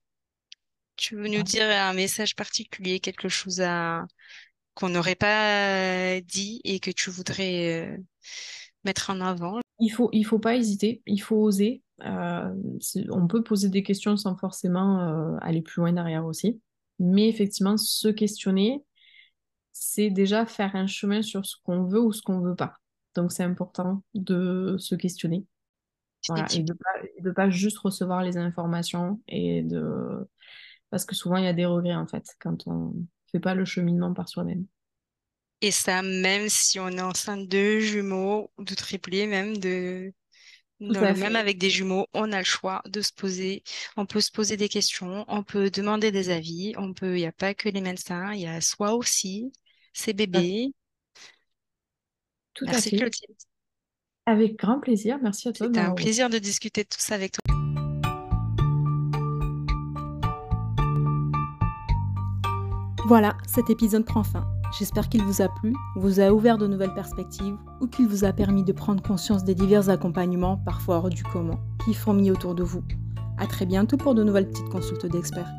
Tu veux nous dire un message particulier, quelque chose à, qu'on n'aurait pas dit et que tu voudrais mettre en avant? Il faut, il faut pas hésiter, il faut oser. on peut poser des questions sans forcément aller plus loin derrière aussi. Mais effectivement, se questionner, c'est déjà faire un chemin sur ce qu'on veut ou ce qu'on veut pas. Donc c'est important de se questionner. et de pas, de pas juste recevoir les informations et de parce que souvent il y a des regrets en fait quand on fait pas le cheminement par soi-même. Et ça, même si on est enceinte de jumeaux ou de triplés, même de même avec des jumeaux, on a le choix de se poser. On peut se poser des questions, on peut demander des avis, on peut. Il n'y a pas que les médecins, il y a soi aussi, ses bébés. Tout à fait. Clotilde. Avec grand plaisir. Merci à toi. C'était un plaisir de discuter de tout ça avec toi. Voilà, cet épisode prend fin. J'espère qu'il vous a plu, vous a ouvert de nouvelles perspectives ou qu'il vous a permis de prendre conscience des divers accompagnements, parfois hors du commun, qui fourmillent autour de vous. A très bientôt pour de nouvelles petites consultes d'experts.